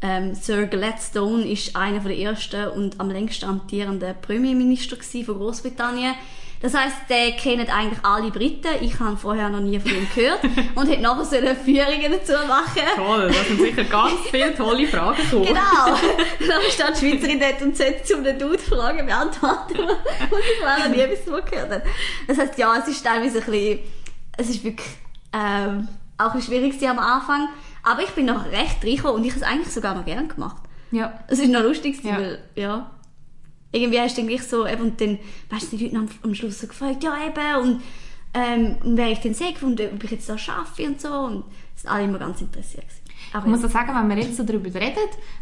ähm, Sir Gladstone ist einer der ersten und am längsten amtierenden Premierminister von Großbritannien. Das heisst, der kennt eigentlich alle Briten. Ich habe vorher noch nie von ihm gehört und hätte nachher so eine Führungen dazu machen. Toll, da sind sicher ganz viele tolle Fragen gekommen. Genau. Dann steht die Schweizerin dort und sollte zu einem Dude Fragen beantworten, was ich vorher nie bis gehört habe. Das heisst, ja, es ist teilweise ein bisschen, es ist wirklich, ähm, auch ein bisschen schwierig gewesen am Anfang. Aber ich bin noch recht reingekommen und ich habe es eigentlich sogar noch gern gemacht. Ja. Es ist noch lustig Ja. weil, ja. Irgendwie hast du dann gleich so, eben, und dann, weißt du, die Leute haben am, Schluss so gefragt, ja eben, und, ähm, und wer ich denn sehe und ob ich jetzt da arbeite und so, und es sind alle immer ganz interessiert. Aber Ich muss auch sagen, wenn wir jetzt so darüber reden,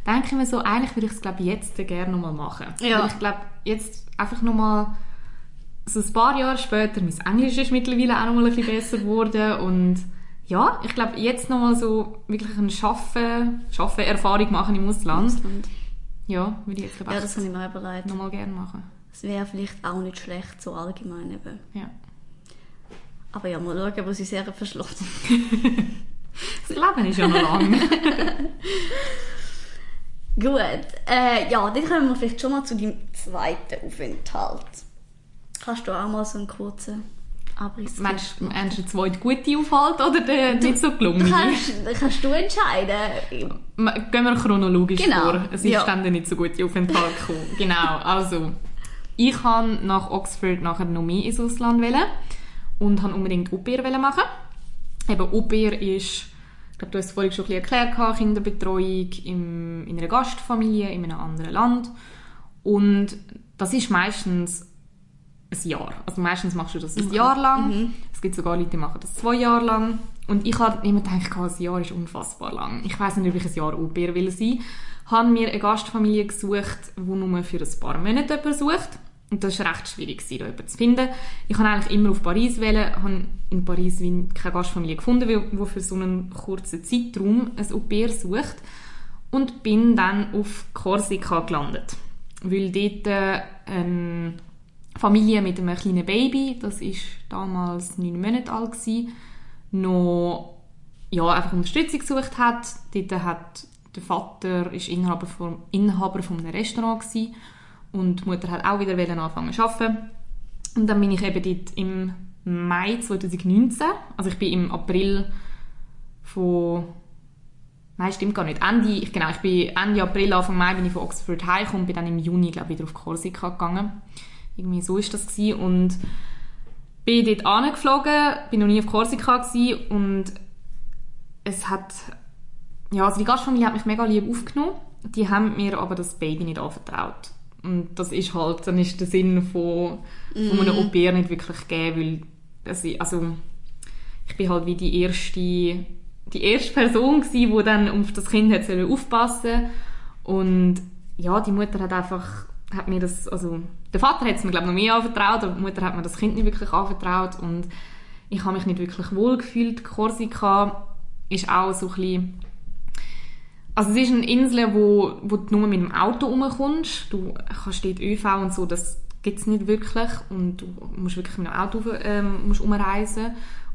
denke ich mir so, eigentlich würde ich es glaube jetzt gerne nochmal machen. Ja. Weil ich glaube, jetzt einfach nochmal so ein paar Jahre später, mein Englisch ist mittlerweile auch nochmal ein bisschen besser geworden und ja, ich glaube, jetzt nochmal so wirklich eine Schaffen, Schaffen-Erfahrung machen im Ausland. Ausland. Ja, würde ich jetzt glaube Ja, das kann ich mir auch bereit. nochmal gerne machen. Das wäre vielleicht auch nicht schlecht, so allgemein eben. Ja. Aber ja, mal schauen, wo sie sehr verschlossen. Das Leben ist ja noch lang. Gut, äh, ja, dann kommen wir vielleicht schon mal zu deinem zweiten Aufenthalt. Kannst du auch mal so einen kurzen Abriss Meinst du, meinst du den zweiten guten Aufhalt oder den nicht so Du gelungenen? kannst, kannst du entscheiden. Gehen wir chronologisch Genau, vor. Es ist ja. dann nicht so gut Aufenthalt gekommen. genau, also. Ich wollte nach Oxford nachher noch mehr ins Ausland wählen und wollte unbedingt Au pair wollen machen. Eben Au pair ist, ich glaube, du hast es vorhin schon ein bisschen erklärt, Kinderbetreuung im, in einer Gastfamilie in einem anderen Land. Und das ist meistens ein Jahr. Also meistens machst du das ein Jahr lang. Es gibt sogar Leute, die machen das zwei Jahre lang. Und ich habe immer gedacht, ein Jahr ist unfassbar lang. Ich weiß nicht, ob ich ein Jahr Au will sein. Habe mir eine Gastfamilie gesucht, die nur für ein paar Monate jemanden sucht. Und das war recht schwierig, da jemanden zu finden. Ich habe eigentlich immer auf Paris wählen, habe in Paris keine Gastfamilie gefunden, die für so einen kurzen Zeitraum ein Au sucht. Und bin dann auf Korsika gelandet. Weil dort äh, eine Familie mit einem kleinen Baby, das ist damals neun Monate alt gewesen, noch ja, einfach Unterstützung gesucht hat. Dort hat der Vater ist Inhaber von, Inhaber von Restaurant gewesen, und die Mutter hat auch wieder anfangen zu arbeiten. Und dann bin ich eben dort im Mai 2019, also ich bin im April von Nein, stimmt gar nicht. Ende, ich, genau, ich bin Ende April, Anfang Mai bin ich von Oxford heimgekommen und bin dann im Juni, glaube ich, wieder auf Korsika gegangen. Irgendwie so ist das gewesen. und bin dort angeflogen, bin noch nie auf Korsika gewesen und es hat, ja, also die Gastfamilie hat mich mega lieb aufgenommen. Die haben mir aber das Baby nicht anvertraut. Und das ist halt, dann ist der Sinn von, von einem Au pair nicht wirklich gegeben, weil, ich- also, ich bin halt wie die erste, die erste Person gsi, die dann auf das Kind hat aufpassen und ja, die Mutter hat einfach, hat mir das, also, der Vater hat es mir glaube noch mehr anvertraut, aber die Mutter hat mir das Kind nicht wirklich anvertraut und ich habe mich nicht wirklich wohl gefühlt. Korsika ist auch so ein bisschen, also es ist eine Insel, wo, wo du nur mit dem Auto rumkommst. Du kannst dort ÖV und so, das gibt es nicht wirklich. Und du musst wirklich mit dem Auto ähm, musst umreisen.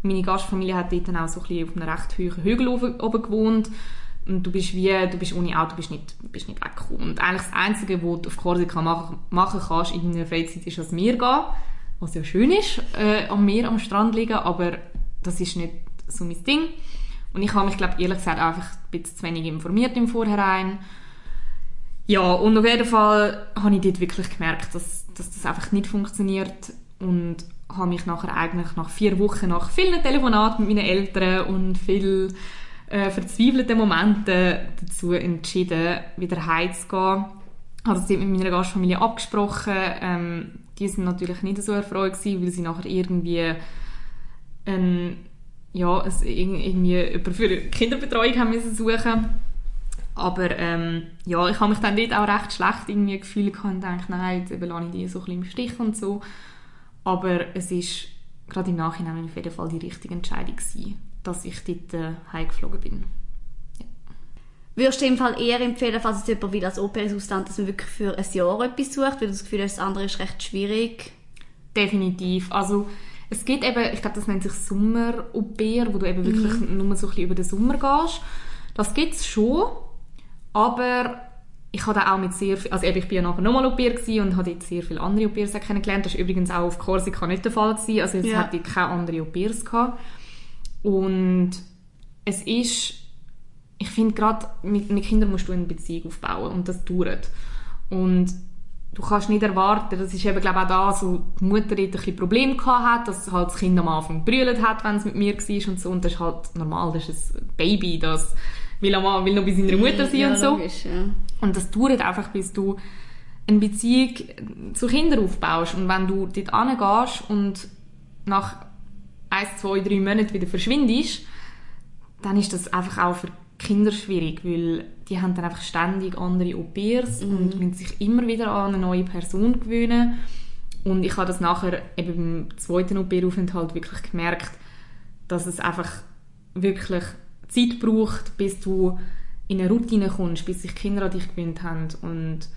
Und meine Gastfamilie hat dort dann auch so ein bisschen auf einem recht hohen Hügel oben oben gewohnt. Und du bist wie, du bist ohne Auto bist nicht, bist nicht weggekommen. Und eigentlich das Einzige, was du auf Korsika machen, machen kannst in deiner Freizeit, ist ans Meer gehen. Was ja schön ist, äh, am Meer, am Strand liegen, aber das ist nicht so mein Ding. Und ich habe mich, glaube ehrlich gesagt, einfach ein bisschen zu wenig informiert im Vorhinein. Ja, und auf jeden Fall habe ich dort wirklich gemerkt, dass, dass das einfach nicht funktioniert und habe mich nachher eigentlich nach vier Wochen, nach vielen Telefonaten mit meinen Eltern und viel äh, verzweifelten Momenten dazu entschieden, wieder heimzugehen. Ich habe das mit meiner Gastfamilie abgesprochen. Ähm, die sind natürlich nicht so erfreut gewesen, weil sie nachher irgendwie ein, ja, irgendwie für Kinderbetreuung haben müssen suchen aber ähm, ja, ich habe mich dann dort auch recht schlecht irgendwie gefühlt und gedacht, nein, jetzt lasse ich die so ein bisschen im Stich und so. Aber es ist gerade im Nachhinein auf jeden Fall die richtige Entscheidung gewesen, dass ich dort äh, heimgeflogen bin. Ja. Würdest du im Fall eher empfehlen, falls es jemand will als Au-pair-Ausland, dass man wirklich für ein Jahr etwas sucht, weil du das Gefühl hast, das andere ist recht schwierig? Definitiv. Also es gibt eben, ich glaube, das nennt sich Sommer-Au-pair, wo du eben wirklich mhm. nur so ein bisschen über den Sommer gehst. Das gibt es schon, aber ich habe auch mit sehr viel, also eben, ich bin ja nachher nochmal Au pair und habe dort sehr viele andere Au pairs kennengelernt. Das war übrigens auch auf Korsika nicht der Fall gewesen. Also jetzt ja. hatte ich keine anderen Au pairs gehabt. Und es ist, ich finde gerade, mit, mit Kindern musst du eine Beziehung aufbauen und das dauert. Und du kannst nicht erwarten, das ist eben, glaube ich, auch da, so die Mutter ein bisschen Probleme hat, dass halt das Kind am Anfang brüllt hat, wenn es mit mir war und so. Und das ist halt normal, das ist ein Baby, das will, am, will noch bei seiner Mutter sein ja, und so. Logisch, ja. Und das dauert einfach, bis du eine Beziehung zu Kindern aufbaust. Und wenn du dort hingehst und nach ein, zwei, drei Monaten wieder verschwindest, dann ist das einfach auch für Kinder schwierig, weil die haben dann einfach ständig andere Au-pairs mhm. und müssen sich immer wieder an eine neue Person gewöhnen. Und ich habe das nachher eben beim zweiten Au-pair-Aufenthalt wirklich gemerkt, dass es einfach wirklich Zeit braucht, bis du in eine Routine kommst, bis sich Kinder an dich gewöhnt haben und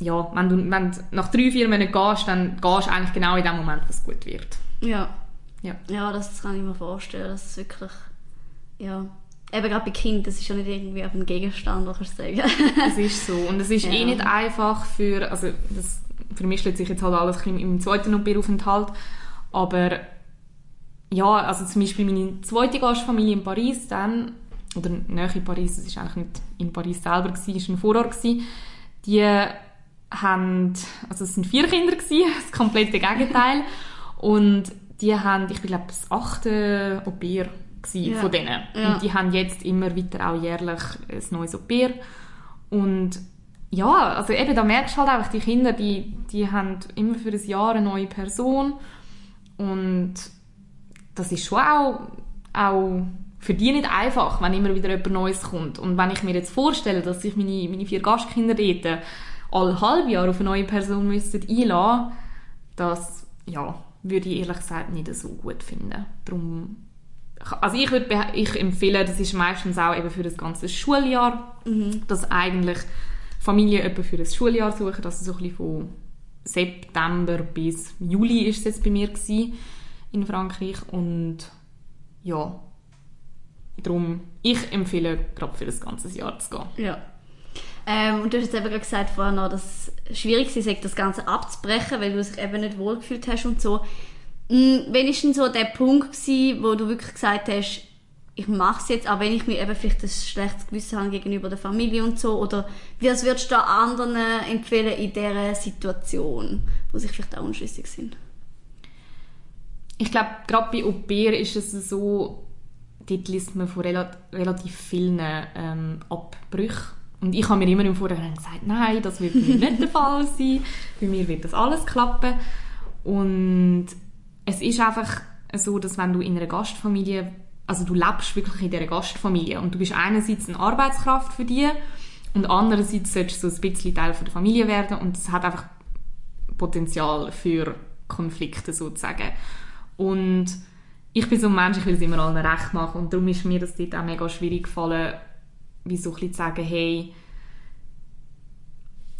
ja, wenn du, wenn du nach drei, vier Monaten gehst, dann gehst du eigentlich genau in dem Moment, wo es gut wird. Ja. Ja, ja das kann ich mir vorstellen, dass es wirklich, ja, eben gerade bei Kindern, das ist ja nicht irgendwie auf einem Gegenstand, was du sagen. es ist so und es ist eh ja. eh nicht einfach für, also das vermischt sich jetzt halt alles im zweiten Au-pair-Aufenthalt, aber ja, also zum Beispiel meine zweite Gastfamilie in Paris dann, oder näher in Paris, das war eigentlich nicht in Paris selber, es war ein Vorort, gewesen, die haben, also es sind vier Kinder gewesen, das komplette Gegenteil, und die haben, ich glaube, das achte Au-pair ja. von denen. Ja. Und die haben jetzt immer wieder auch jährlich ein neues Au-pair. Und ja, also eben, da merkst du halt einfach, die Kinder, die, die haben immer für ein Jahr eine neue Person und das ist schon auch, auch für die nicht einfach, wenn immer wieder jemand Neues kommt. Und wenn ich mir jetzt vorstelle, dass sich meine, meine vier Gastkinder dort alle halb Jahr auf eine neue Person müssten einlassen, das, ja, würde ich ehrlich gesagt nicht so gut finden. Darum, also ich würde ich empfehlen, das ist meistens auch eben für das ganze Schuljahr, mhm. dass eigentlich Familien etwa für das Schuljahr suchen, also so ein bisschen von September bis Juli ist es jetzt bei mir gewesen in Frankreich und ja, darum, ich empfehle gerade für das ganze Jahr zu gehen. Ja. Ähm, und du hast jetzt eben gerade gesagt vorher noch, dass es schwierig ist, das Ganze abzubrechen, weil du dich eben nicht wohlgefühlt hast und so. Hm, wann war denn so der Punkt gewesen, wo du wirklich gesagt hast, ich mache es jetzt, auch wenn ich mir eben vielleicht ein schlechtes Gewissen habe gegenüber der Familie und so, oder was würdest du anderen empfehlen in dieser Situation, wo sich vielleicht auch unschlüssig sind? ich glaube, gerade bei Au pair ist es so, dort liest man von relativ vielen ähm, Abbrüchen. Und ich habe mir immer im Vorhinein gesagt, nein, das wird mir nicht der Fall sein. Bei mir wird das alles klappen. Und es ist einfach so, dass wenn du in einer Gastfamilie, also du lebst wirklich in dieser Gastfamilie und du bist einerseits eine Arbeitskraft für die und andererseits solltest du so ein bisschen Teil von der Familie werden und das hat einfach Potenzial für Konflikte sozusagen. Und ich bin so ein Mensch, ich will es immer allen recht machen und darum ist mir das dort auch mega schwierig gefallen, wie so ein bisschen zu sagen, hey,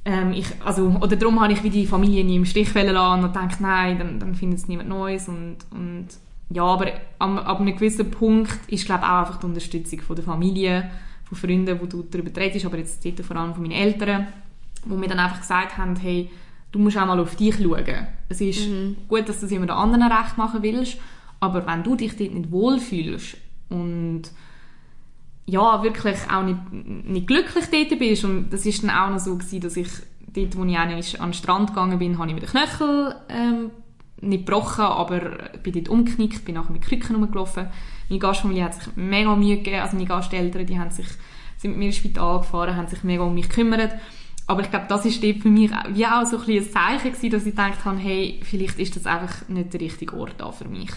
ähm, ich, also, oder darum habe ich wie die Familie nie im Stich lassen und gedacht, nein, dann, dann findet es niemand Neues und, und ja, aber ab, ab einem gewissen Punkt ist glaube auch einfach die Unterstützung von der Familie, von Freunden, wo du darüber redest, aber jetzt dort vor allem von meinen Eltern, wo mir dann einfach gesagt haben, hey, du musst auch mal auf dich schauen. Es ist mhm. gut, dass du es den anderen recht machen willst, aber wenn du dich dort nicht wohlfühlst und ja, wirklich auch nicht, nicht glücklich dort bist. Und das ist dann auch noch so gewesen, dass ich dort, wo ich auch noch an den Strand gegangen bin, habe ich mit den Knöchel ähm, nicht gebrochen, aber bin dort umgeknickt, bin nachher mit Krücken rumgelaufen. Meine Gastfamilie hat sich mega Mühe gegeben, also meine Gasteltern, die haben sich, sind mit mir ins Spital gefahren, haben sich mega um mich gekümmert. Aber ich glaube, das ist dort für mich wie auch so ein, ein Zeichen gewesen, dass ich gedacht habe, hey, vielleicht ist das einfach nicht der richtige Ort da für mich.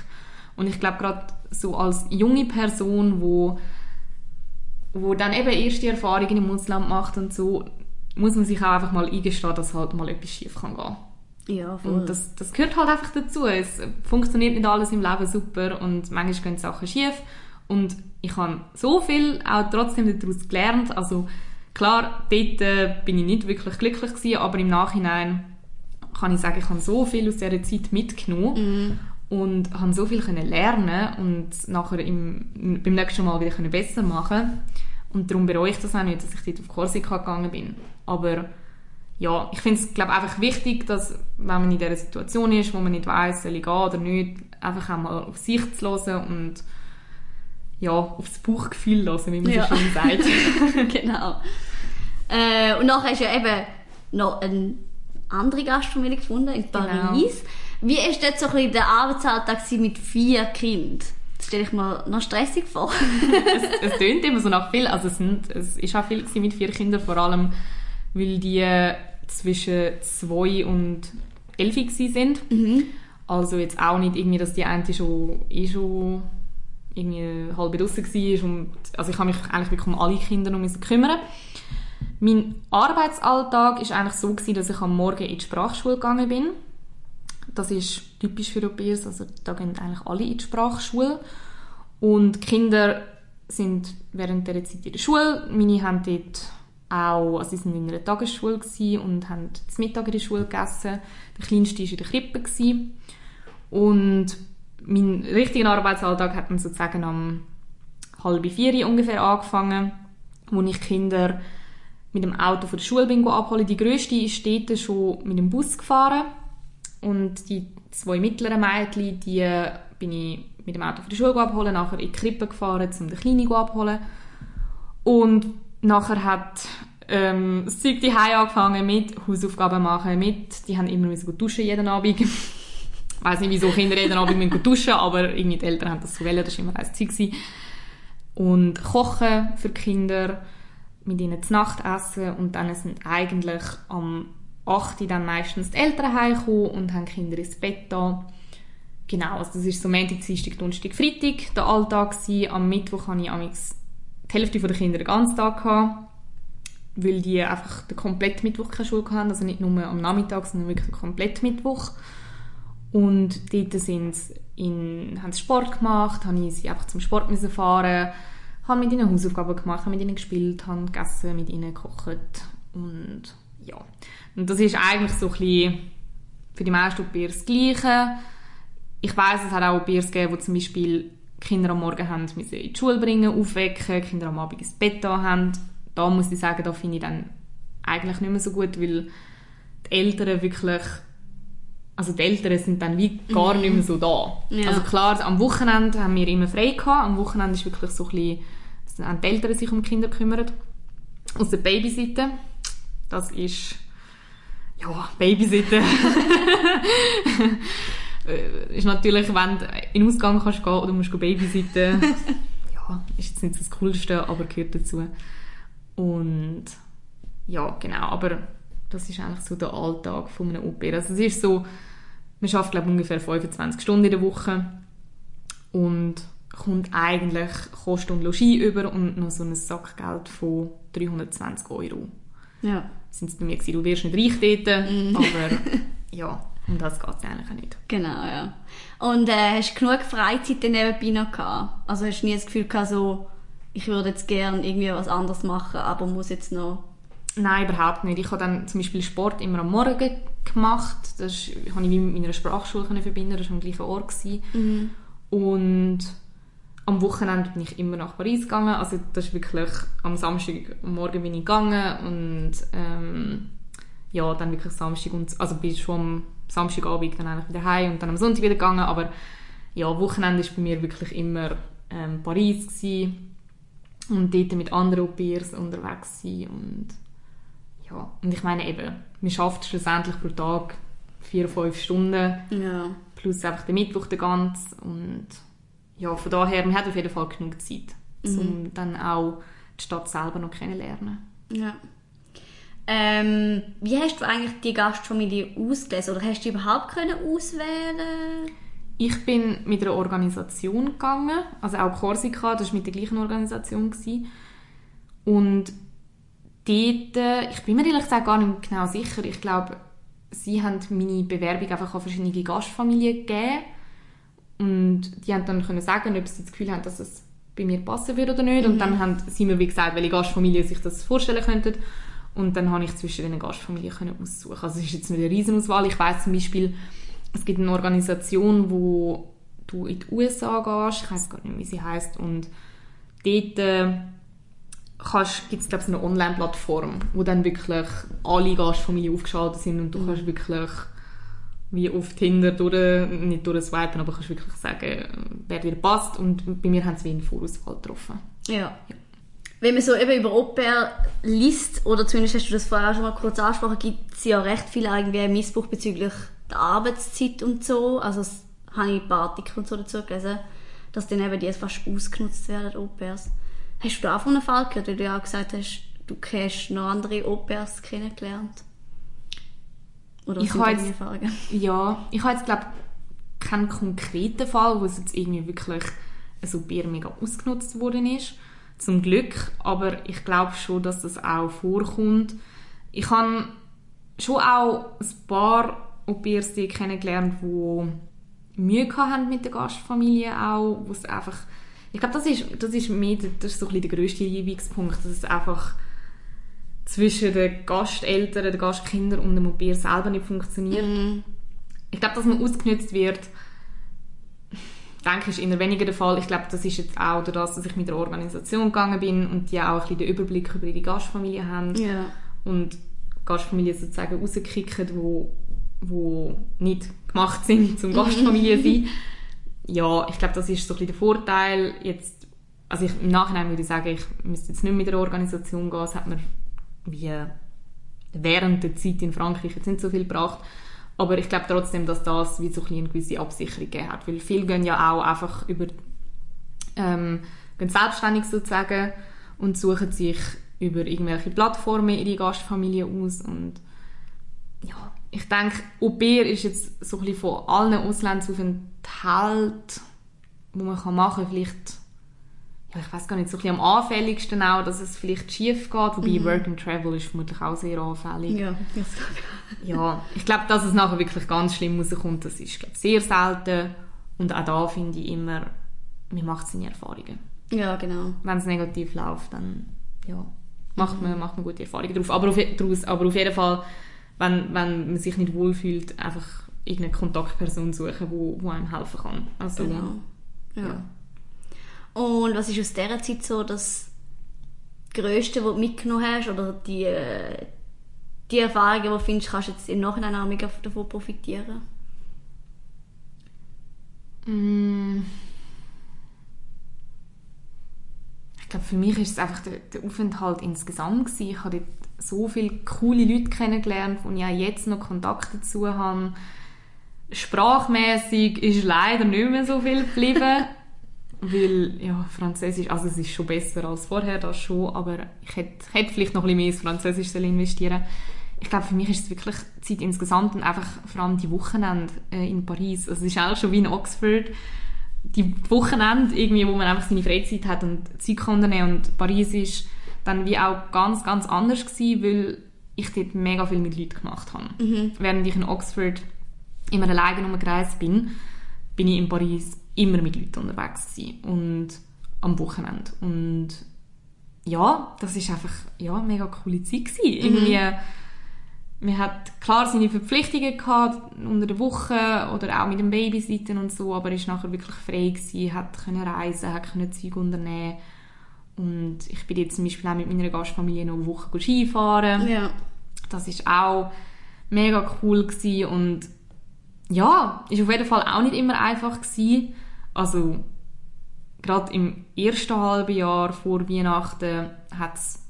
Und ich glaube, gerade so als junge Person, wo, wo dann eben erste Erfahrungen im Ausland macht und so, muss man sich auch einfach mal eingestehen, dass halt mal etwas schief kann gehen. Ja, voll. Und das, das gehört halt einfach dazu. Es funktioniert nicht alles im Leben super und manchmal gehen Sachen schief. Und ich habe so viel auch trotzdem daraus gelernt. Also klar, dort äh, bin ich nicht wirklich glücklich gewesen, aber im Nachhinein kann ich sagen, ich habe so viel aus dieser Zeit mitgenommen und habe so viel können lernen und nachher im, beim nächsten Mal wieder können besser machen und darum bereue ich das auch nicht, dass ich dort auf Korsika gegangen bin. Aber ja, ich finde es glaube einfach wichtig, dass wenn man in dieser Situation ist, wo man nicht weiß, soll ich gehen oder nicht, einfach auch mal auf sich zu hören und ja, aufs Bauchgefühl hören, wie man Ja. so schön sagt. genau. Äh, und nachher hast du ja eben noch eine andere Gastfamilie gefunden in Genau. Paris. Wie ist dort so ein bisschen der Arbeitsalltag mit vier Kindern? Das stelle ich mir noch stressig vor. es, es tönt immer so nach viel, also es, sind, es ist auch viel mit vier Kindern, vor allem weil die zwischen zwei und elf sind. Also jetzt auch nicht irgendwie, dass die eine schon, eh schon irgendwie halb draussen war. Und, also ich habe mich eigentlich wirklich um alle Kinder noch müssen kümmern. Mein Arbeitsalltag ist eigentlich so gewesen, dass ich am Morgen in die Sprachschule gegangen bin. Das ist typisch für Au-pairs, also da gehen eigentlich alle in die Sprachschule. Und die Kinder sind während dieser Zeit in der Schule. Meine haben dort auch, also sie sind in einer Tagesschule und haben das Mittag in der Schule gegessen. Der Kleinste war in der Krippe. Gewesen. Und mein richtiger Arbeitsalltag hat dann sozusagen am halb vier ungefähr angefangen, wo ich Kinder mit dem Auto von der Schule bin abholen. Die grösste ist dort schon mit dem Bus gefahren und die zwei mittleren Mädchen, die bin ich mit dem Auto von der Schule abholen, nachher in die Krippe gefahren, um den Kleinen abholen. Und nachher hat ähm, das Zeug die angefangen mit Hausaufgaben machen, mit, die haben immer müssen duschen jeden Abend. ich weiß nicht, wieso Kinder jeden Abend müssen duschen, aber irgendwie die Eltern haben das so wollen, das war immer ein Zeug. Und kochen für die Kinder, mit ihnen zu Nacht essen und dann sind eigentlich am 8. Uhr dann meistens die Eltern heimgekommen und haben Kinder ins Bett da. Genau, also das ist so Montag, Dienstag, Donnerstag, Freitag der Alltag gewesen. Am Mittwoch hatte ich amigs die Hälfte der Kinder den ganzen Tag gehabt, weil die einfach den kompletten Mittwoch keine Schule hatten, also nicht nur am Nachmittag, sondern wirklich den kompletten Mittwoch. Und dort sind sie in, haben sie Sport gemacht, habe ich sie einfach zum Sport müssen fahren, habe mit ihnen Hausaufgaben gemacht, habe mit ihnen gespielt, habe gegessen, mit ihnen gekocht und ja. Und das ist eigentlich so ein bisschen für die meisten Au-pairs das Gleiche. Ich weiss, es hat auch Au-pairs gegeben, wo zum Beispiel Kinder am Morgen haben müssen in die Schule bringen, aufwecken, Kinder am Abend ins Bett da haben. Da muss ich sagen, da finde ich dann eigentlich nicht mehr so gut, weil die Eltern wirklich also die Eltern sind dann wie gar nicht mehr so da. Ja. Also klar, am Wochenende haben wir immer frei gehabt. Am Wochenende ist wirklich so ein bisschen, dass dann die Eltern sich um die Kinder kümmern. Aus der Babyseite. Das ist, ja, Babyseite. Äh, ist natürlich, wenn du in den Ausgang kannst gehen oder musst babysitten. ja, ist jetzt nicht das Coolste, aber gehört dazu. Und ja, genau, aber das ist eigentlich so der Alltag von einem Au-pair. Also es ist so, man schafft glaube ungefähr 25 Stunden in der Woche und kommt eigentlich Kost und Logis über und noch so ein Sackgeld von 320 Euro. Ja, Sind es bei mir gewesen, du wirst nicht reich dort, aber ja, um das geht es eigentlich auch nicht. genau, ja. Und äh, hast du genug Freizeit nebenbei noch gehabt? Also hast du nie das Gefühl gehabt, so, ich würde jetzt gerne irgendwie was anderes machen, aber muss jetzt noch... Nein, überhaupt nicht. Ich habe dann zum Beispiel Sport immer am Morgen gemacht. Das ist- habe ich wie mit meiner Sprachschule verbinden. Das war am gleichen Ort. Gewesen. Und am Wochenende bin ich immer nach Paris gegangen. Also das ist wirklich am Samstag am Morgen bin ich gegangen und ähm, ja, dann wirklich Samstag und also bin schon am Samstagabend dann eigentlich wieder heim und dann am Sonntag wieder gegangen. Aber ja, Wochenende ist bei mir wirklich immer ähm, Paris gewesen. und dort mit anderen Au-pairs unterwegs sein und ja, und ich meine eben, man schafft schlussendlich pro Tag vier, fünf Stunden Ja. plus einfach den Mittwoch den ganz und ja, von daher, man hat auf jeden Fall genug Zeit, um dann auch die Stadt selber noch kennenlernen. Ja. Ähm, wie hast du eigentlich die Gastfamilie ausgelesen? Oder hast du überhaupt können auswählen? Ich bin mit einer Organisation gegangen, also auch Korsika, das war mit der gleichen Organisation. Gewesen. Und dort, äh, ich bin mir ehrlich gesagt gar nicht genau sicher, ich glaube, sie haben meine Bewerbung einfach an verschiedene Gastfamilien gegeben und die haben dann können sagen, ob sie das Gefühl haben, dass es bei mir passen würde oder nicht. Und dann haben sie mir wie gesagt, welche Gastfamilien sich das vorstellen könnten. Und dann habe ich zwischen den Gastfamilien können aussuchen. Also es ist jetzt nicht eine Riesenauswahl. Ich weiß zum Beispiel, es gibt eine Organisation, wo du in die USA gehst. Ich weiß gar nicht, wie sie heißt. Und dort äh, gibt es glaube ich eine Online-Plattform, wo dann wirklich alle Gastfamilien aufgeschaltet sind und du kannst wirklich wie auf Tinder durch, nicht durchswipen, aber kannst wirklich sagen, wer dir passt. Und bei mir haben sie wie eine Vorauswahl getroffen. Ja. Wenn man so eben über Au-pair liest, oder zumindest hast du das vorher auch schon mal kurz angesprochen, gibt es ja recht viel irgendwie Missbrauch bezüglich der Arbeitszeit und so. Also das habe ich ein paar Artikel und so dazu gelesen, dass dann eben die fast ausgenutzt werden, Au-pairs. Hast du da auch von einem Fall gehört, weil du ja auch gesagt hast, du hast noch andere Au-pairs kennengelernt? Oder Ich habe jetzt- Erfahrungen? Ja, ich habe jetzt glaube keinen konkreten Fall, wo es jetzt irgendwie wirklich so Bier mega ausgenutzt worden ist. Zum Glück, aber ich glaube schon, dass das auch vorkommt. Ich habe schon auch ein paar Au-pairs kennengelernt, die Mühe haben mit der Gastfamilie auch, wo es einfach, ich glaube, das ist, das ist mehr, der- das ist so ein bisschen der grösste Reibungspunkt, dass es einfach zwischen den Gasteltern, den Gastkindern und dem Au-pair selber nicht funktioniert. Ich glaube, dass man ausgenutzt wird, denke ich, ist eher weniger der Fall. Ich glaube, das ist jetzt auch durch das, dass ich mit der Organisation gegangen bin und die auch ein bisschen den Überblick über ihre Gastfamilie haben Ja. und Gastfamilien sozusagen rauskicken, wo, wo nicht gemacht sind zum Gastfamilie sein. Ja, ich glaube, das ist so ein bisschen der Vorteil. Jetzt, also ich, im Nachhinein würde ich sagen, ich müsste jetzt nicht mit der Organisation gehen. Es hat mir wie während der Zeit in Frankreich jetzt nicht so viel gebracht. Aber ich glaube trotzdem, dass das wie so ein eine gewisse Absicherung gegeben hat. Weil viele gehen ja auch einfach über ähm, gehen selbstständig sozusagen und suchen sich über irgendwelche Plattformen ihre Gastfamilie aus und ja, ich denke, Au pair ist jetzt so ein bisschen von allen Auslandsaufenthalten, die man machen kann, vielleicht, ich weiß gar nicht, so ein bisschen am anfälligsten auch, dass es vielleicht schief geht, wobei Work and Travel ist vermutlich auch sehr anfällig. Ja, das Ja, ich glaube, dass es nachher wirklich ganz schlimm rauskommt, das ist, glaube sehr selten. Und auch da finde ich immer, man macht seine Erfahrungen. ja, genau. Wenn es negativ läuft, dann ja, macht, man, macht man gute Erfahrungen drauf. Aber auf, daraus, aber auf jeden Fall, wenn, wenn man sich nicht wohlfühlt, einfach irgendeine Kontaktperson suchen, wo, wo einem helfen kann. Also, Genau. Ja. Und was ist aus dieser Zeit so das Größte, was du mitgenommen hast? Oder die, äh, die Erfahrungen, die du findest, kannst du jetzt im Nachhinein auch mega davon profitieren? Mm. Ich glaube, für mich ist es einfach der, der Aufenthalt insgesamt gewesen. Ich habe dort so viele coole Leute kennengelernt, wo ich auch jetzt noch Kontakt dazu habe. Sprachmäßig ist leider nicht mehr so viel geblieben, weil ja, Französisch, also es ist schon besser als vorher, das schon, aber ich hätte, hätte vielleicht noch ein bisschen mehr ins Französisch sollen investieren ich glaube, für mich ist es wirklich die Zeit insgesamt und einfach vor allem die Wochenende äh, in Paris. Also es ist auch schon wie in Oxford. Die Wochenende, irgendwie, wo man einfach seine Freizeit hat und Zeit kann unternehmen. Und Paris ist dann wie auch ganz, ganz anders gewesen, weil ich dort mega viel mit Leuten gemacht habe. Während ich in Oxford immer alleine rumgereist bin, bin ich in Paris immer mit Leuten unterwegs gewesen. Und am Wochenende. Und ja, das ist einfach ja, eine mega coole Zeit gewesen. Irgendwie, man hat klar seine Verpflichtungen gehabt unter der Woche oder auch mit dem Babysitten und so, aber ist nachher wirklich frei gewesen, hat können reisen, hat können Zeug unternehmen und ich bin jetzt zum Beispiel auch mit meiner Gastfamilie noch eine Woche Skifahren. Ja. Das ist auch mega cool gewesen und ja, ist auf jeden Fall auch nicht immer einfach gewesen. Also gerade im ersten halben Jahr vor Weihnachten hat's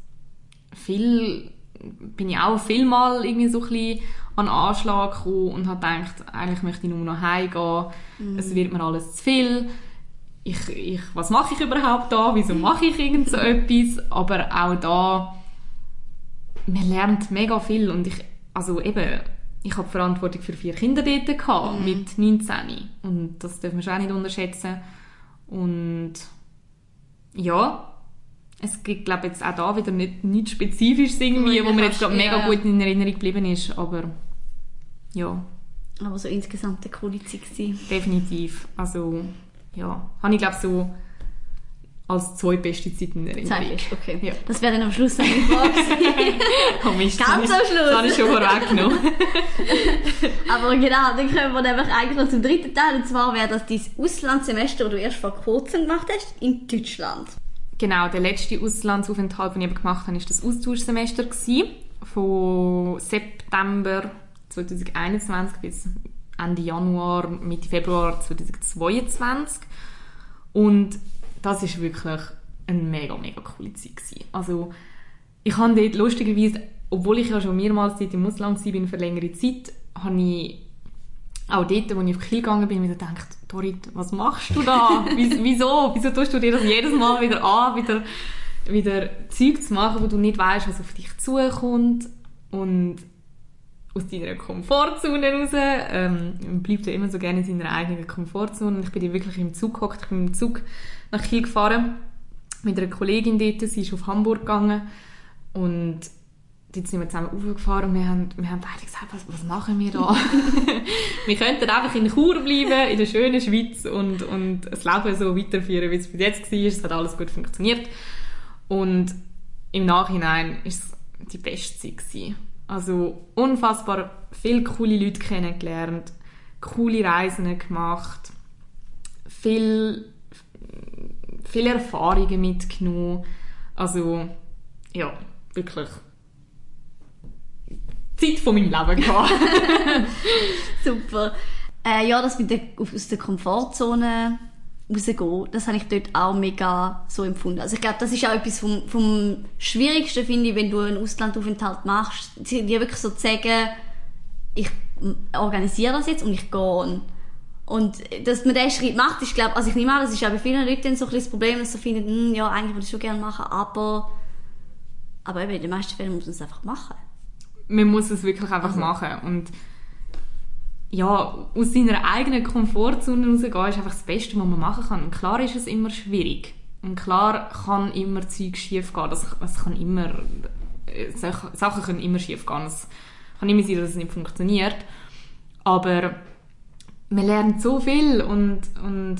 viel, bin ich auch viel mal irgendwie so ein bisschen an Anschlag gekommen und habe gedacht, eigentlich möchte ich nur noch heimgehen. Mm. Es wird mir alles zu viel. Ich, ich, was mache ich überhaupt da? Wieso mache ich irgend so etwas? Aber auch da, man lernt mega viel und ich, also eben, ich habe Verantwortung für vier Kinder dort gehabt, mm. mit 19. Und das dürfen wir schon auch nicht unterschätzen. Und ja, es gibt, glaube jetzt auch da wieder nicht, nichts Spezifisches irgendwie, wo mir jetzt gerade mega ja. gut in Erinnerung geblieben ist, aber ja. Aber so insgesamt eine coole Zeit. Definitiv. Also, ja, habe ich glaube so als zwei beste Zeiten in Erinnerung. Zweitbest, okay. Ja. Das wäre dann am Schluss nicht wahr oh Mist, Ganz am Schluss. Das habe ich schon vorweggenommen. Aber genau, dann kommen wir nämlich eigentlich noch zum dritten Teil. Und zwar wäre das dein Auslandssemester, das du erst vor kurzem gemacht hast, in Deutschland. Genau, der letzte Auslandsaufenthalt, den ich gemacht habe, war das Austauschsemester gewesen, von September 2021 bis Ende Januar, Mitte Februar 2022. Und das ist wirklich eine mega, mega coole Zeit gewesen. Also, ich habe dort lustigerweise, obwohl ich ja schon mehrmals dort im Ausland war für längere Zeit, habe ich auch dort, wo ich auf Kiel gegangen bin, wieder gedacht, Dorit, was machst du da? Wieso? Wieso tust du dir das jedes Mal wieder an, wieder, wieder Zeug zu machen, wo du nicht weißt, was auf dich zukommt und aus deiner Komfortzone raus. Ähm, man bleibt ja immer so gerne in seiner eigenen Komfortzone. Ich bin wirklich im Zug gehockt. Ich bin im Zug nach Kiel gefahren mit einer Kollegin dort. Sie ist auf Hamburg gegangen und dort sind wir zusammen aufgefahren und wir haben, wir haben beide gesagt, was, was machen wir da? wir könnten einfach in Chur bleiben, in der schönen Schweiz und, und das Leben so weiterführen, wie es bis jetzt war. Es hat alles gut funktioniert. Und im Nachhinein war es die beste Zeit. Gewesen. Also unfassbar viele coole Leute kennengelernt, coole Reisen gemacht, viel, viele Erfahrungen mitgenommen. Also ja, wirklich Zeit von meinem Leben gehabt. Super. Äh, ja, das mit der, aus der Komfortzone rausgehen, das habe ich dort auch mega so empfunden. Also ich glaube, das ist auch etwas vom, vom Schwierigsten, finde ich, wenn du einen Auslandaufenthalt machst, dir wirklich so zu sagen, ich organisiere das jetzt und ich gehe. Und dass man diesen Schritt macht, ist, glaube also ich nehme an, das ist auch bei vielen Leuten so ein das Problem, dass sie finden, hm, ja, eigentlich würde ich schon gerne machen, aber, aber eben in den meisten Fällen muss man es einfach machen man muss es wirklich einfach also. machen. Und ja, aus seiner eigenen Komfortzone rausgehen ist einfach das Beste, was man machen kann. Und klar ist es immer schwierig. Und klar kann immer Zeug schief gehen. Das, das kann immer, äh, Sachen können immer schief gehen. Es kann immer sein, dass es nicht funktioniert. Aber man lernt so viel und, und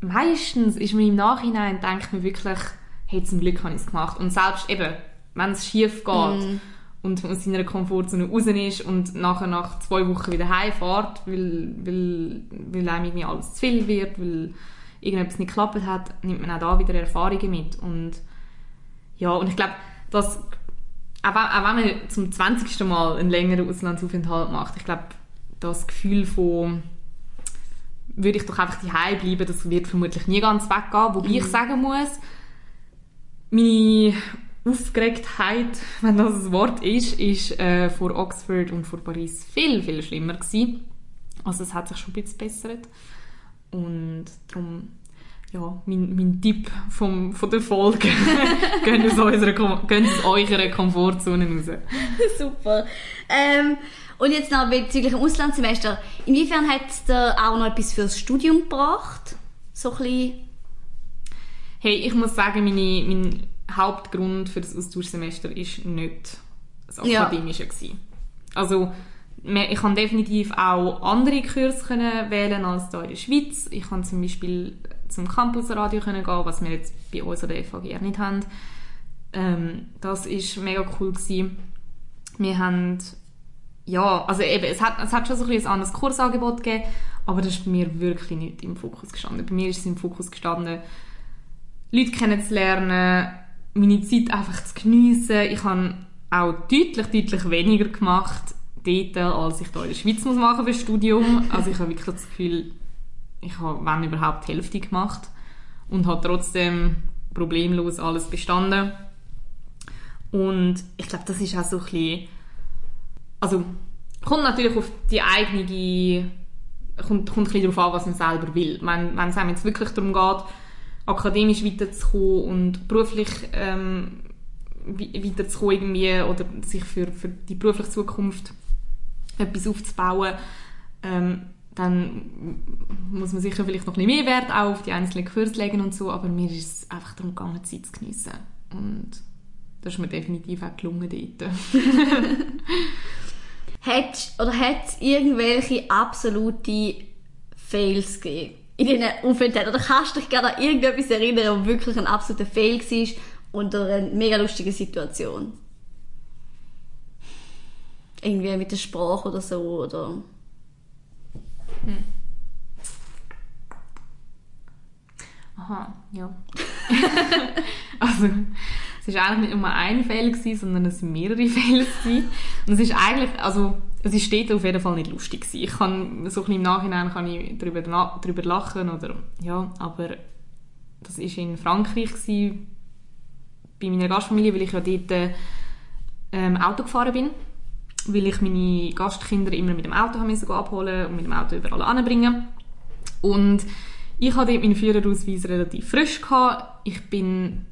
meistens ist man im Nachhinein, denkt man wirklich, hey, zum Glück habe ich es gemacht. Und selbst eben, wenn es schief geht, mm und aus seiner Komfortzone raus ist und nachher nach zwei Wochen wieder heimfährt, weil, weil, weil einem irgendwie alles zu viel wird, weil irgendetwas nicht geklappt hat, nimmt man auch da wieder Erfahrungen mit. Und ja, und ich glaube, dass auch, auch wenn man zum 20. Mal einen längeren Auslandsaufenthalt macht, ich glaube, das Gefühl von würde ich doch einfach daheim bleiben, das wird vermutlich nie ganz weggehen. Wobei mhm. ich sagen muss, meine Aufgeregtheit, wenn das ein Wort ist, ist äh, vor Oxford und vor Paris viel, viel schlimmer gewesen. Also es hat sich schon ein bisschen bessert. Und darum, ja, mein, mein Tipp vom, von der Folge, gehen aus, unserer, gehen aus eurer Komfortzone raus. Super. Ähm, und jetzt noch bezüglich dem Auslandssemester. Inwiefern hat es dir auch noch etwas fürs Studium gebracht? So ein bisschen? Hey, ich muss sagen, meine, mein Hauptgrund für das Austauschsemester ist nicht das Akademische. Ja. Also, ich kann definitiv auch andere Kurse können wählen als hier in der Schweiz. Ich kann zum Beispiel zum Campusradio können gehen, was wir jetzt bei uns an der FAGR nicht haben. Ähm, das ist mega cool gewesen. Wir haben ja, also eben, es hat, es hat schon so ein, ein anderes Kursangebot gegeben, aber das ist bei mir wirklich nicht im Fokus gestanden. Bei mir ist es im Fokus gestanden, Leute kennenzulernen, meine Zeit einfach zu geniessen. Ich habe auch deutlich, deutlich weniger gemacht dort, als ich hier in der Schweiz muss machen für das Studium. Also ich habe wirklich das Gefühl, ich habe, wenn überhaupt, die Hälfte gemacht. und hat trotzdem problemlos alles bestanden. Und ich glaube, das ist auch so ein bisschen, also kommt natürlich auf die eigene, kommt, kommt ein bisschen darauf an, was man selber will. Wenn, wenn es einem jetzt wirklich darum geht, akademisch weiterzukommen und beruflich ähm, weiterzukommen irgendwie oder sich für, für die berufliche Zukunft etwas aufzubauen, ähm, dann muss man sicher vielleicht noch ein bisschen mehr Wert auch auf die einzelnen Kurse legen und so, aber mir ist es einfach darum gegangen, Zeit zu geniessen. Und das ist mir definitiv auch gelungen dort. hat oder hat es irgendwelche absolute Fails gegeben in diesen Aufenthalten? Oder kannst du dich gerne an irgendetwas erinnern, wo wirklich ein absoluter Fail war unter einer mega lustigen Situation? Irgendwie mit der Sprache oder so, oder... Hm. Aha, ja. also, es war eigentlich nicht nur ein Fehler, sondern es waren mehrere Fehler. Und es ist eigentlich, also, es ist dort auf jeden Fall nicht lustig gewesen. Ich kann, so ein im Nachhinein kann ich darüber, darüber lachen oder, ja, aber das war in Frankreich gewesen, bei meiner Gastfamilie, weil ich ja dort ähm, Auto gefahren bin weil ich meine Gastkinder immer mit dem Auto haben abholen und mit dem Auto überall anbringen. Und ich hatte meinen Führerausweis relativ frisch gehabt. Ich bin,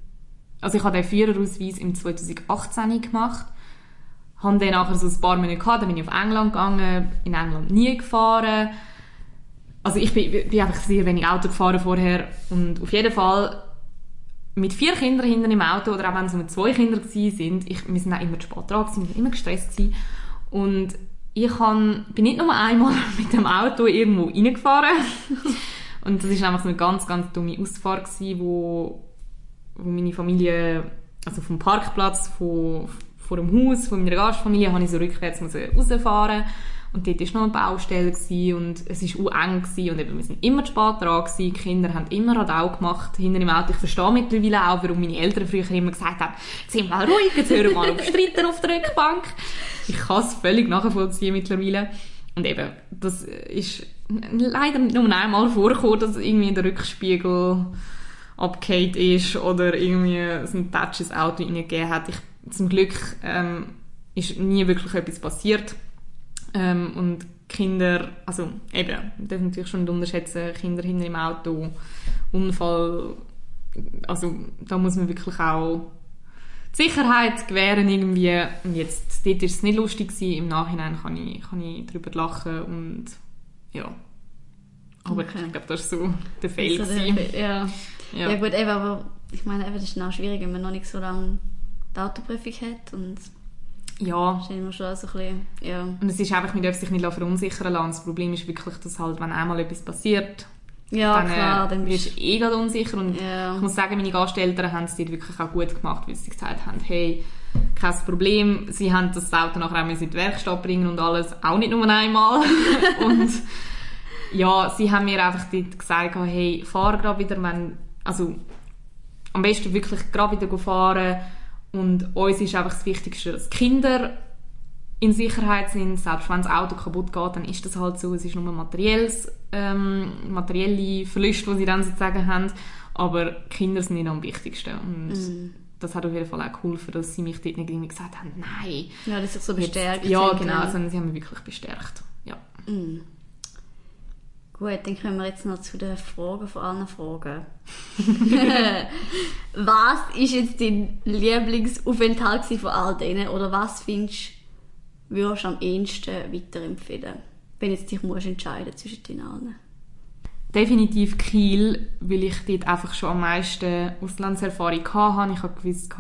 also ich habe den Führerausweis im 2018 gemacht. Habe dann nachher so ein paar Monate gehabt, dann bin ich auf England gegangen, in England nie gefahren. Also ich bin, bin einfach sehr wenig Auto gefahren vorher und auf jeden Fall mit vier Kindern hinten im Auto oder auch wenn es nur zwei Kinder sind, ich, wir sind auch immer zu spät dran gewesen, wir waren immer gestresst gewesen. Und ich kann, bin nicht nur einmal mit dem Auto irgendwo reingefahren. Und das war einfach eine ganz, ganz dumme Ausfahrt gewesen, wo, wo meine Familie, also vom Parkplatz, von, vor dem Haus von meiner Gastfamilie, habe ich so rückwärts rausfahren und dort war noch eine Baustelle gewesen, und es war eng und eben, wir sind immer zu spät dran gewesen. Die Kinder haben immer Radau gemacht hinter im Auto. Ich verstehe mittlerweile auch, warum meine Eltern früher immer gesagt haben, sind mal ruhig, jetzt hören wir mal auf Streiten auf der Rückbank. Ich kann es völlig nachvollziehen mittlerweile. Und eben, das ist leider nur einmal vorgekommen, dass irgendwie der Rückspiegel abgehakt ist oder irgendwie ein Touch ins Auto reingegeben hat. Ich, zum Glück ähm, ist nie wirklich etwas passiert. Ähm, und Kinder, also eben, das natürlich schon nicht unterschätzen, Kinder hinter im Auto, Unfall, also da muss man wirklich auch die Sicherheit gewähren irgendwie. Und jetzt, dort war es nicht lustig gewesen, im Nachhinein kann ich, kann ich darüber lachen und ja. Aber okay. ich glaube, das war so der Fail. Also der, ja. ja. ja gut, eben, aber ich meine, eben, das ist auch schwierig, wenn man noch nicht so lange die Autoprüfung hat und ja. Stellen wir schon so ein bisschen, ja. Und es ist einfach, man darf sich nicht verunsichern lassen. Das Problem ist wirklich, dass halt, wenn einmal etwas passiert, ja, dann, klar, äh, dann wirst du eh gerade unsicher. Und ja. ich muss sagen, meine Gasteltern haben es dort wirklich auch gut gemacht, weil sie gesagt haben, hey, kein Problem. Sie haben das Auto nachher auch in die Werkstatt bringen und alles, auch nicht nur einmal. und ja, sie haben mir einfach dort gesagt, hey, fahr gerade wieder, wenn, also am besten wirklich gerade wieder fahren und uns ist einfach das Wichtigste, dass Kinder in Sicherheit sind. Selbst wenn das Auto kaputt geht, dann ist das halt so. Es ist nur materielles, ähm, materielle Verluste, die sie dann sozusagen haben. Aber Kinder sind nicht am wichtigsten. Und mm. Das hat auf jeden Fall auch geholfen, dass sie mich dort nicht irgendwie gesagt haben, nein. Ja, das ist so bestärkt. Jetzt, ja, genau. Sondern sie haben mich wirklich bestärkt. Ja. Mm. Gut, dann kommen wir jetzt noch zu den Fragen von allen Fragen. was ist jetzt dein Lieblingsaufenthalt von all denen? Oder was findest du, würdest du am ehesten weiterempfehlen? Wenn jetzt dich musst entscheiden zwischen den allen. Definitiv Kiel, weil ich dort einfach schon am meisten Auslandserfahrung hatte. Ich habe gewusst,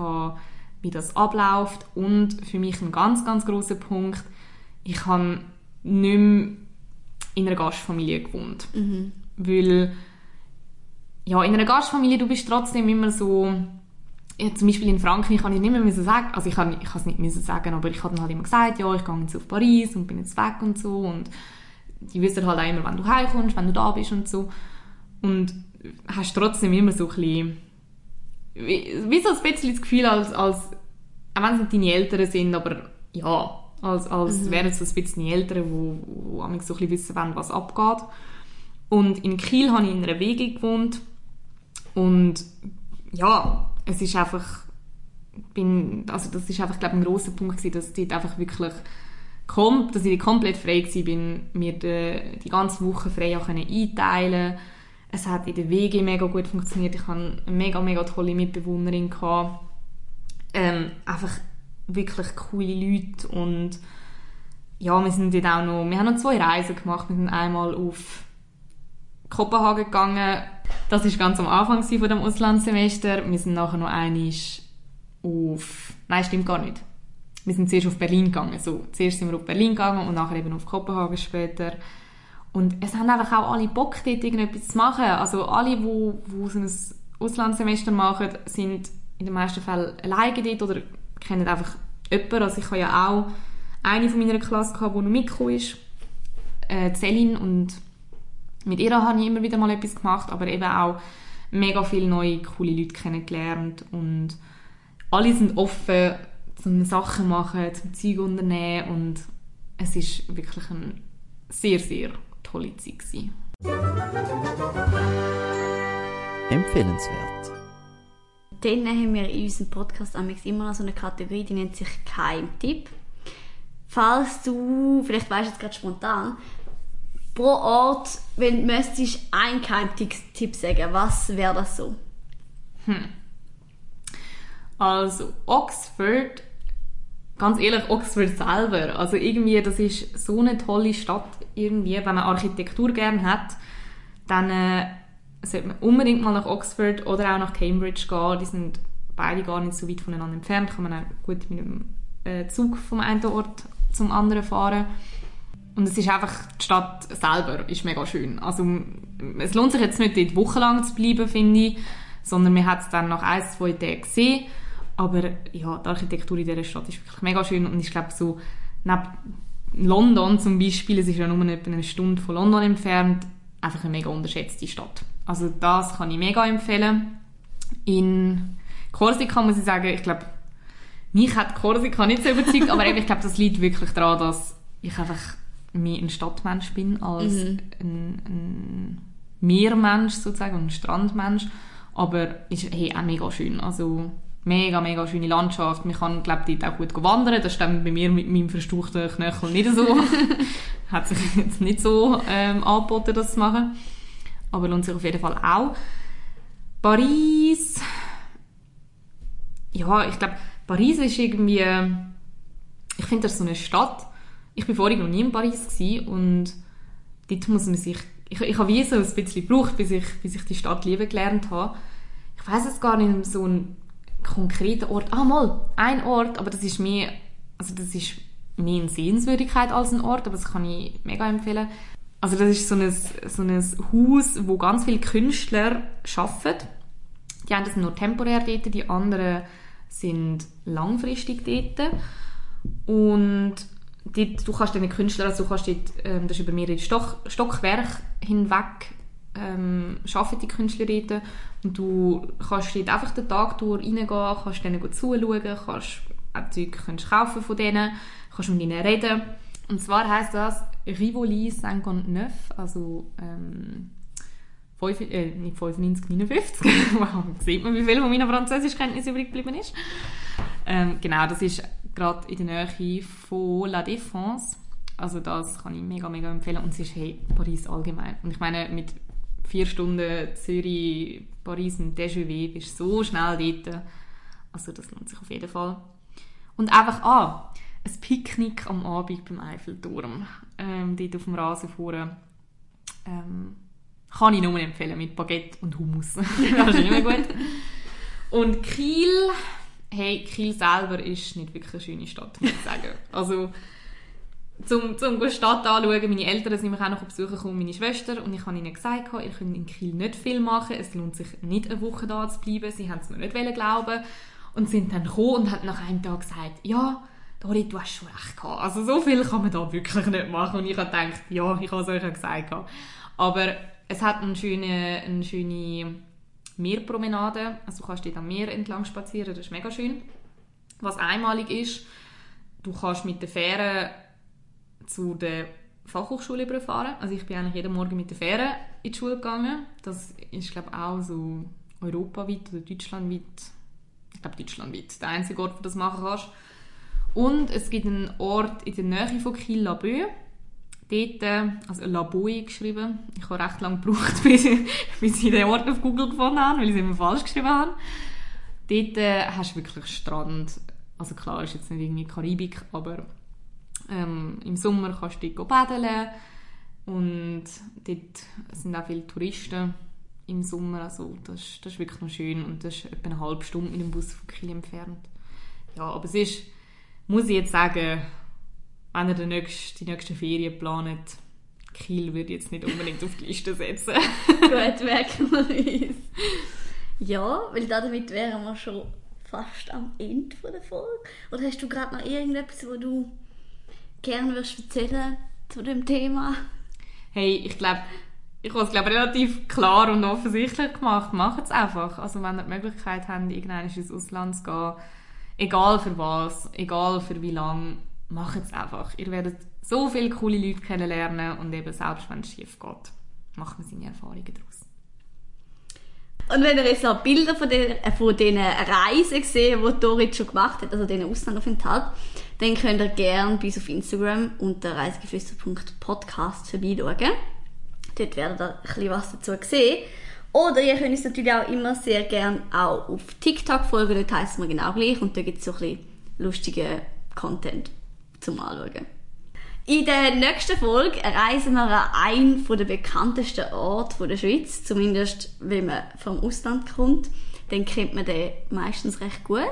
wie das abläuft. Und für mich ein ganz, ganz großer Punkt, ich habe nicht mehr in einer Gastfamilie gewohnt. Mhm. Weil, ja, in einer Gastfamilie, du bist trotzdem immer so, ja, zum Beispiel in Frankreich kann ich nicht mehr sagen, also ich kann, ich kann es nicht müssen sagen, aber ich habe dann halt immer gesagt, ja, ich gehe jetzt auf Paris und bin jetzt weg und so und die wissen halt auch immer, wenn du heimkommst, wenn du da bist und so. Und hast trotzdem immer so ein bisschen, wie, wie so ein bisschen das Gefühl, als, als auch wenn es nicht deine Eltern sind, aber ja, als, als mhm. wären es so ein bisschen die Eltern, die, die so ein bisschen wissen wollen, was abgeht. Und in Kiel habe ich in einer Wege gewohnt Und ja, es ist einfach, bin, also das ist einfach, glaube ich, ein grosser Punkt gewesen, dass dort einfach wirklich kommt, dass ich komplett frei war, mir die, die ganze Woche frei auch einteilen Es hat in der WG mega gut funktioniert. Ich hatte mega, mega tolle Mitbewohnerin. Gehabt. Ähm, einfach wirklich coole Leute und ja, wir sind dort auch noch, wir haben noch zwei Reisen gemacht. Wir sind einmal auf Kopenhagen gegangen. Das ist ganz am Anfang von dem Auslandssemester. Wir sind nachher noch einig auf, nein, stimmt gar nicht. Wir sind zuerst auf Berlin gegangen. So, zuerst sind wir auf Berlin gegangen und nachher eben auf Kopenhagen später. Und es haben einfach auch alle Bock, dort irgendetwas zu machen. Also alle, die, die so ein Auslandssemester machen, sind in den meisten Fällen alleine dort oder kennen einfach jemanden. Also ich habe ja auch eine von meiner Klasse gehabt, die noch mitgekommen ist, äh, Celine, und mit ihr habe ich immer wieder mal etwas gemacht, aber eben auch mega viele neue, coole Leute kennengelernt und alle sind offen zum Sachen machen, zum Zeug unternehmen und es ist wirklich eine sehr, sehr tolle Zeit gewesen. Empfehlenswert. Dann haben wir in unserem Podcast immer noch so eine Kategorie, die nennt sich Keimtipp. Falls du, vielleicht weißt du jetzt gerade spontan, pro Ort, wenn du müsstest, einen Keimtipp sagen, was wäre das so? Hm. Also Oxford, ganz ehrlich, Oxford selber, also irgendwie, das ist so eine tolle Stadt irgendwie, wenn man Architektur gerne hat, dann äh, sollte man unbedingt mal nach Oxford oder auch nach Cambridge gehen. Die sind beide gar nicht so weit voneinander entfernt, kann man auch gut mit dem äh, Zug vom einen Ort zum anderen fahren. Und es ist einfach, die Stadt selber ist mega schön. Also, es lohnt sich jetzt nicht, dort wochenlang zu bleiben, finde ich, sondern man hat es dann nach ein, zwei Tagen gesehen. Aber ja, die Architektur in dieser Stadt ist wirklich mega schön und ich glaube so, neben London zum Beispiel, es ist ja nur etwa eine Stunde von London entfernt, einfach eine mega unterschätzte Stadt. Also das kann ich mega empfehlen. In Korsika muss ich sagen, ich glaube, mich hat Korsika nicht so überzeugt, aber eben, ich glaube, das liegt wirklich daran, dass ich einfach mehr ein Stadtmensch bin als mhm. ein, ein Meermensch sozusagen, ein Strandmensch. Aber ist hey, auch mega schön. Also mega, mega schöne Landschaft. Man kann, glaube ich, dort auch gut wandern. Das stimmt bei mir mit meinem verstauchten Knöchel nicht so. Hat sich jetzt nicht so ähm, angeboten, das zu machen. Aber lohnt sich auf jeden Fall auch. Paris. Ja, ich glaube, Paris ist irgendwie, ich finde das so eine Stadt. Ich bin vorher noch nie in Paris gewesen und dort muss man sich, ich, ich habe wie so ein bisschen gebraucht, bis ich, bis ich die Stadt lieben gelernt habe. Ich weiß es gar nicht, so ein konkreter Ort. Ah, mal, ein Ort, aber das ist mehr, also das ist mehr eine Sehenswürdigkeit als ein Ort, aber das kann ich mega empfehlen. Also das ist so ein, so ein Haus, wo ganz viele Künstler arbeiten. Die einen sind nur temporär dort, die anderen sind langfristig dort. Und dort, du kannst deine Künstler, also du kannst dort, ähm, das ist über mehrere Stock, Stockwerke hinweg, ähm, arbeiten die Künstler dort. Und du kannst dort einfach den Tag durch reingehen, kannst denen zuschauen, kannst auch Zeug kannst kaufen von denen, kannst mit ihnen reden. Und zwar heisst das Rivoli 59, also ähm, 5, äh, nicht 95, 59. wow, sieht man, wie viel von meiner Französischkenntnis übrig geblieben ist. Ähm, genau, das ist gerade in der Nähe von La Défense. Also das kann ich mega, mega empfehlen. Und es ist hey, Paris allgemein. Und ich meine, mit vier Stunden Zürich, Paris und TGV bist so schnell dort. Also das lohnt sich auf jeden Fall. Und einfach, ah, ein Picknick am Abend beim Eiffelturm. Ähm, dort auf dem Rasen vorne. Ähm, kann ich nur empfehlen, mit Baguette und Hummus. das ist immer gut. Und Kiel, hey, Kiel selber ist nicht wirklich eine schöne Stadt, muss ich sagen. Also, zum, zum Stadt anschauen, meine Eltern sind mich auch noch besuchen gekommen, meine Schwester, und ich habe ihnen gesagt, ihr könnt in Kiel nicht viel machen, es lohnt sich nicht eine Woche da zu bleiben, sie haben es mir nicht glauben und sind dann gekommen und haben nach einem Tag gesagt, ja, Dori, du hast schon recht gehabt. Also so viel kann man da wirklich nicht machen. Und ich habe gedacht, ja, ich habe es euch ja gesagt. Aber es hat eine schöne, eine schöne Meerpromenade. Also du kannst dort am Meer entlang spazieren, das ist mega schön. Was einmalig ist, du kannst mit der Fähre zu der Fachhochschule überfahren. Also ich bin eigentlich jeden Morgen mit der Fähre in die Schule gegangen. Das ist glaube ich auch so europaweit oder deutschlandweit, ich glaube deutschlandweit, der einzige Ort, wo du das machen kannst. Und es gibt einen Ort in der Nähe von Kiel, Labö. Dort, äh, also Laboe geschrieben. Ich habe recht lange gebraucht, bis ich, bis ich den Ort auf Google gefunden habe, weil ich es immer falsch geschrieben habe. Dort äh, hast du wirklich Strand. Also klar, ist jetzt nicht irgendwie Karibik, aber ähm, im Sommer kannst du dort baden und dort sind auch viele Touristen im Sommer. Also das, das ist wirklich noch schön und das ist etwa eine halbe Stunde mit dem Bus von Kiel entfernt. Ja, aber es ist, muss ich jetzt sagen, wenn ihr die nächste, die nächsten Ferien plant, Kiel würde ich jetzt nicht unbedingt auf die Liste setzen. Gut, merken wir uns. Ja, weil damit wären wir schon fast am Ende der Folge. Oder hast du gerade noch irgendetwas, wo du gerne würdest erzählen zu dem Thema? Hey, ich glaube, ich habe es glaube relativ klar und offensichtlich gemacht. Macht es einfach. Also wenn ihr die Möglichkeit habt, irgendwann ins Ausland zu gehen, egal für was, egal für wie lange, macht es einfach. Ihr werdet so viele coole Leute kennenlernen und eben selbst wenn es schief geht, macht man seine Erfahrungen daraus. Und wenn ihr jetzt noch Bilder von, den, von diesen Reisen seht, die Dorit schon gemacht hat, also diesen Auslandaufenthalt, dann könnt ihr gerne bei uns auf Instagram unter reisegeflüster.podcast vorbeischauen. Dort werdet ihr ein bisschen was dazu sehen. Oder ihr könnt uns natürlich auch immer sehr gerne auch auf TikTok folgen, dort heisst wir genau gleich und da gibt es so ein bisschen lustigen Content zum Anschauen. In der nächsten Folge reisen wir an einen der bekanntesten Orte der Schweiz. Zumindest, wenn man vom Ausland kommt. Dann kennt man den meistens recht gut.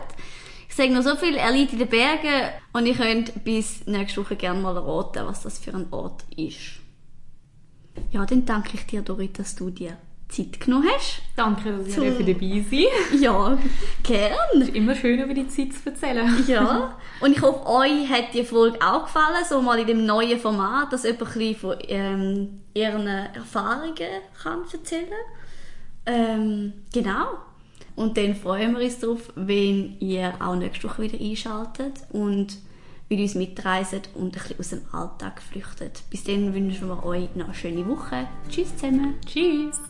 Ich sage noch so viel, er liegt in den Bergen und ihr könnt bis nächste Woche gerne mal erraten, was das für ein Ort ist. Ja, dann danke ich dir, Dorit, dass du dir Zeit genommen hast. Danke, dass ich Zum- dabei sein Ja, gern. Es ist immer schön, über die Zeit zu erzählen. Ja, und ich hoffe, euch hat die Folge auch gefallen, so mal in dem neuen Format, dass jemand ein bisschen von ähm, ihren Erfahrungen kann erzählen ähm, Genau. Und dann freuen wir uns darauf, wenn ihr auch nächste Woche wieder einschaltet und mit uns mitreiset und ein bisschen aus dem Alltag flüchtet. Bis dann wünschen wir euch noch eine schöne Woche. Tschüss zusammen. Tschüss!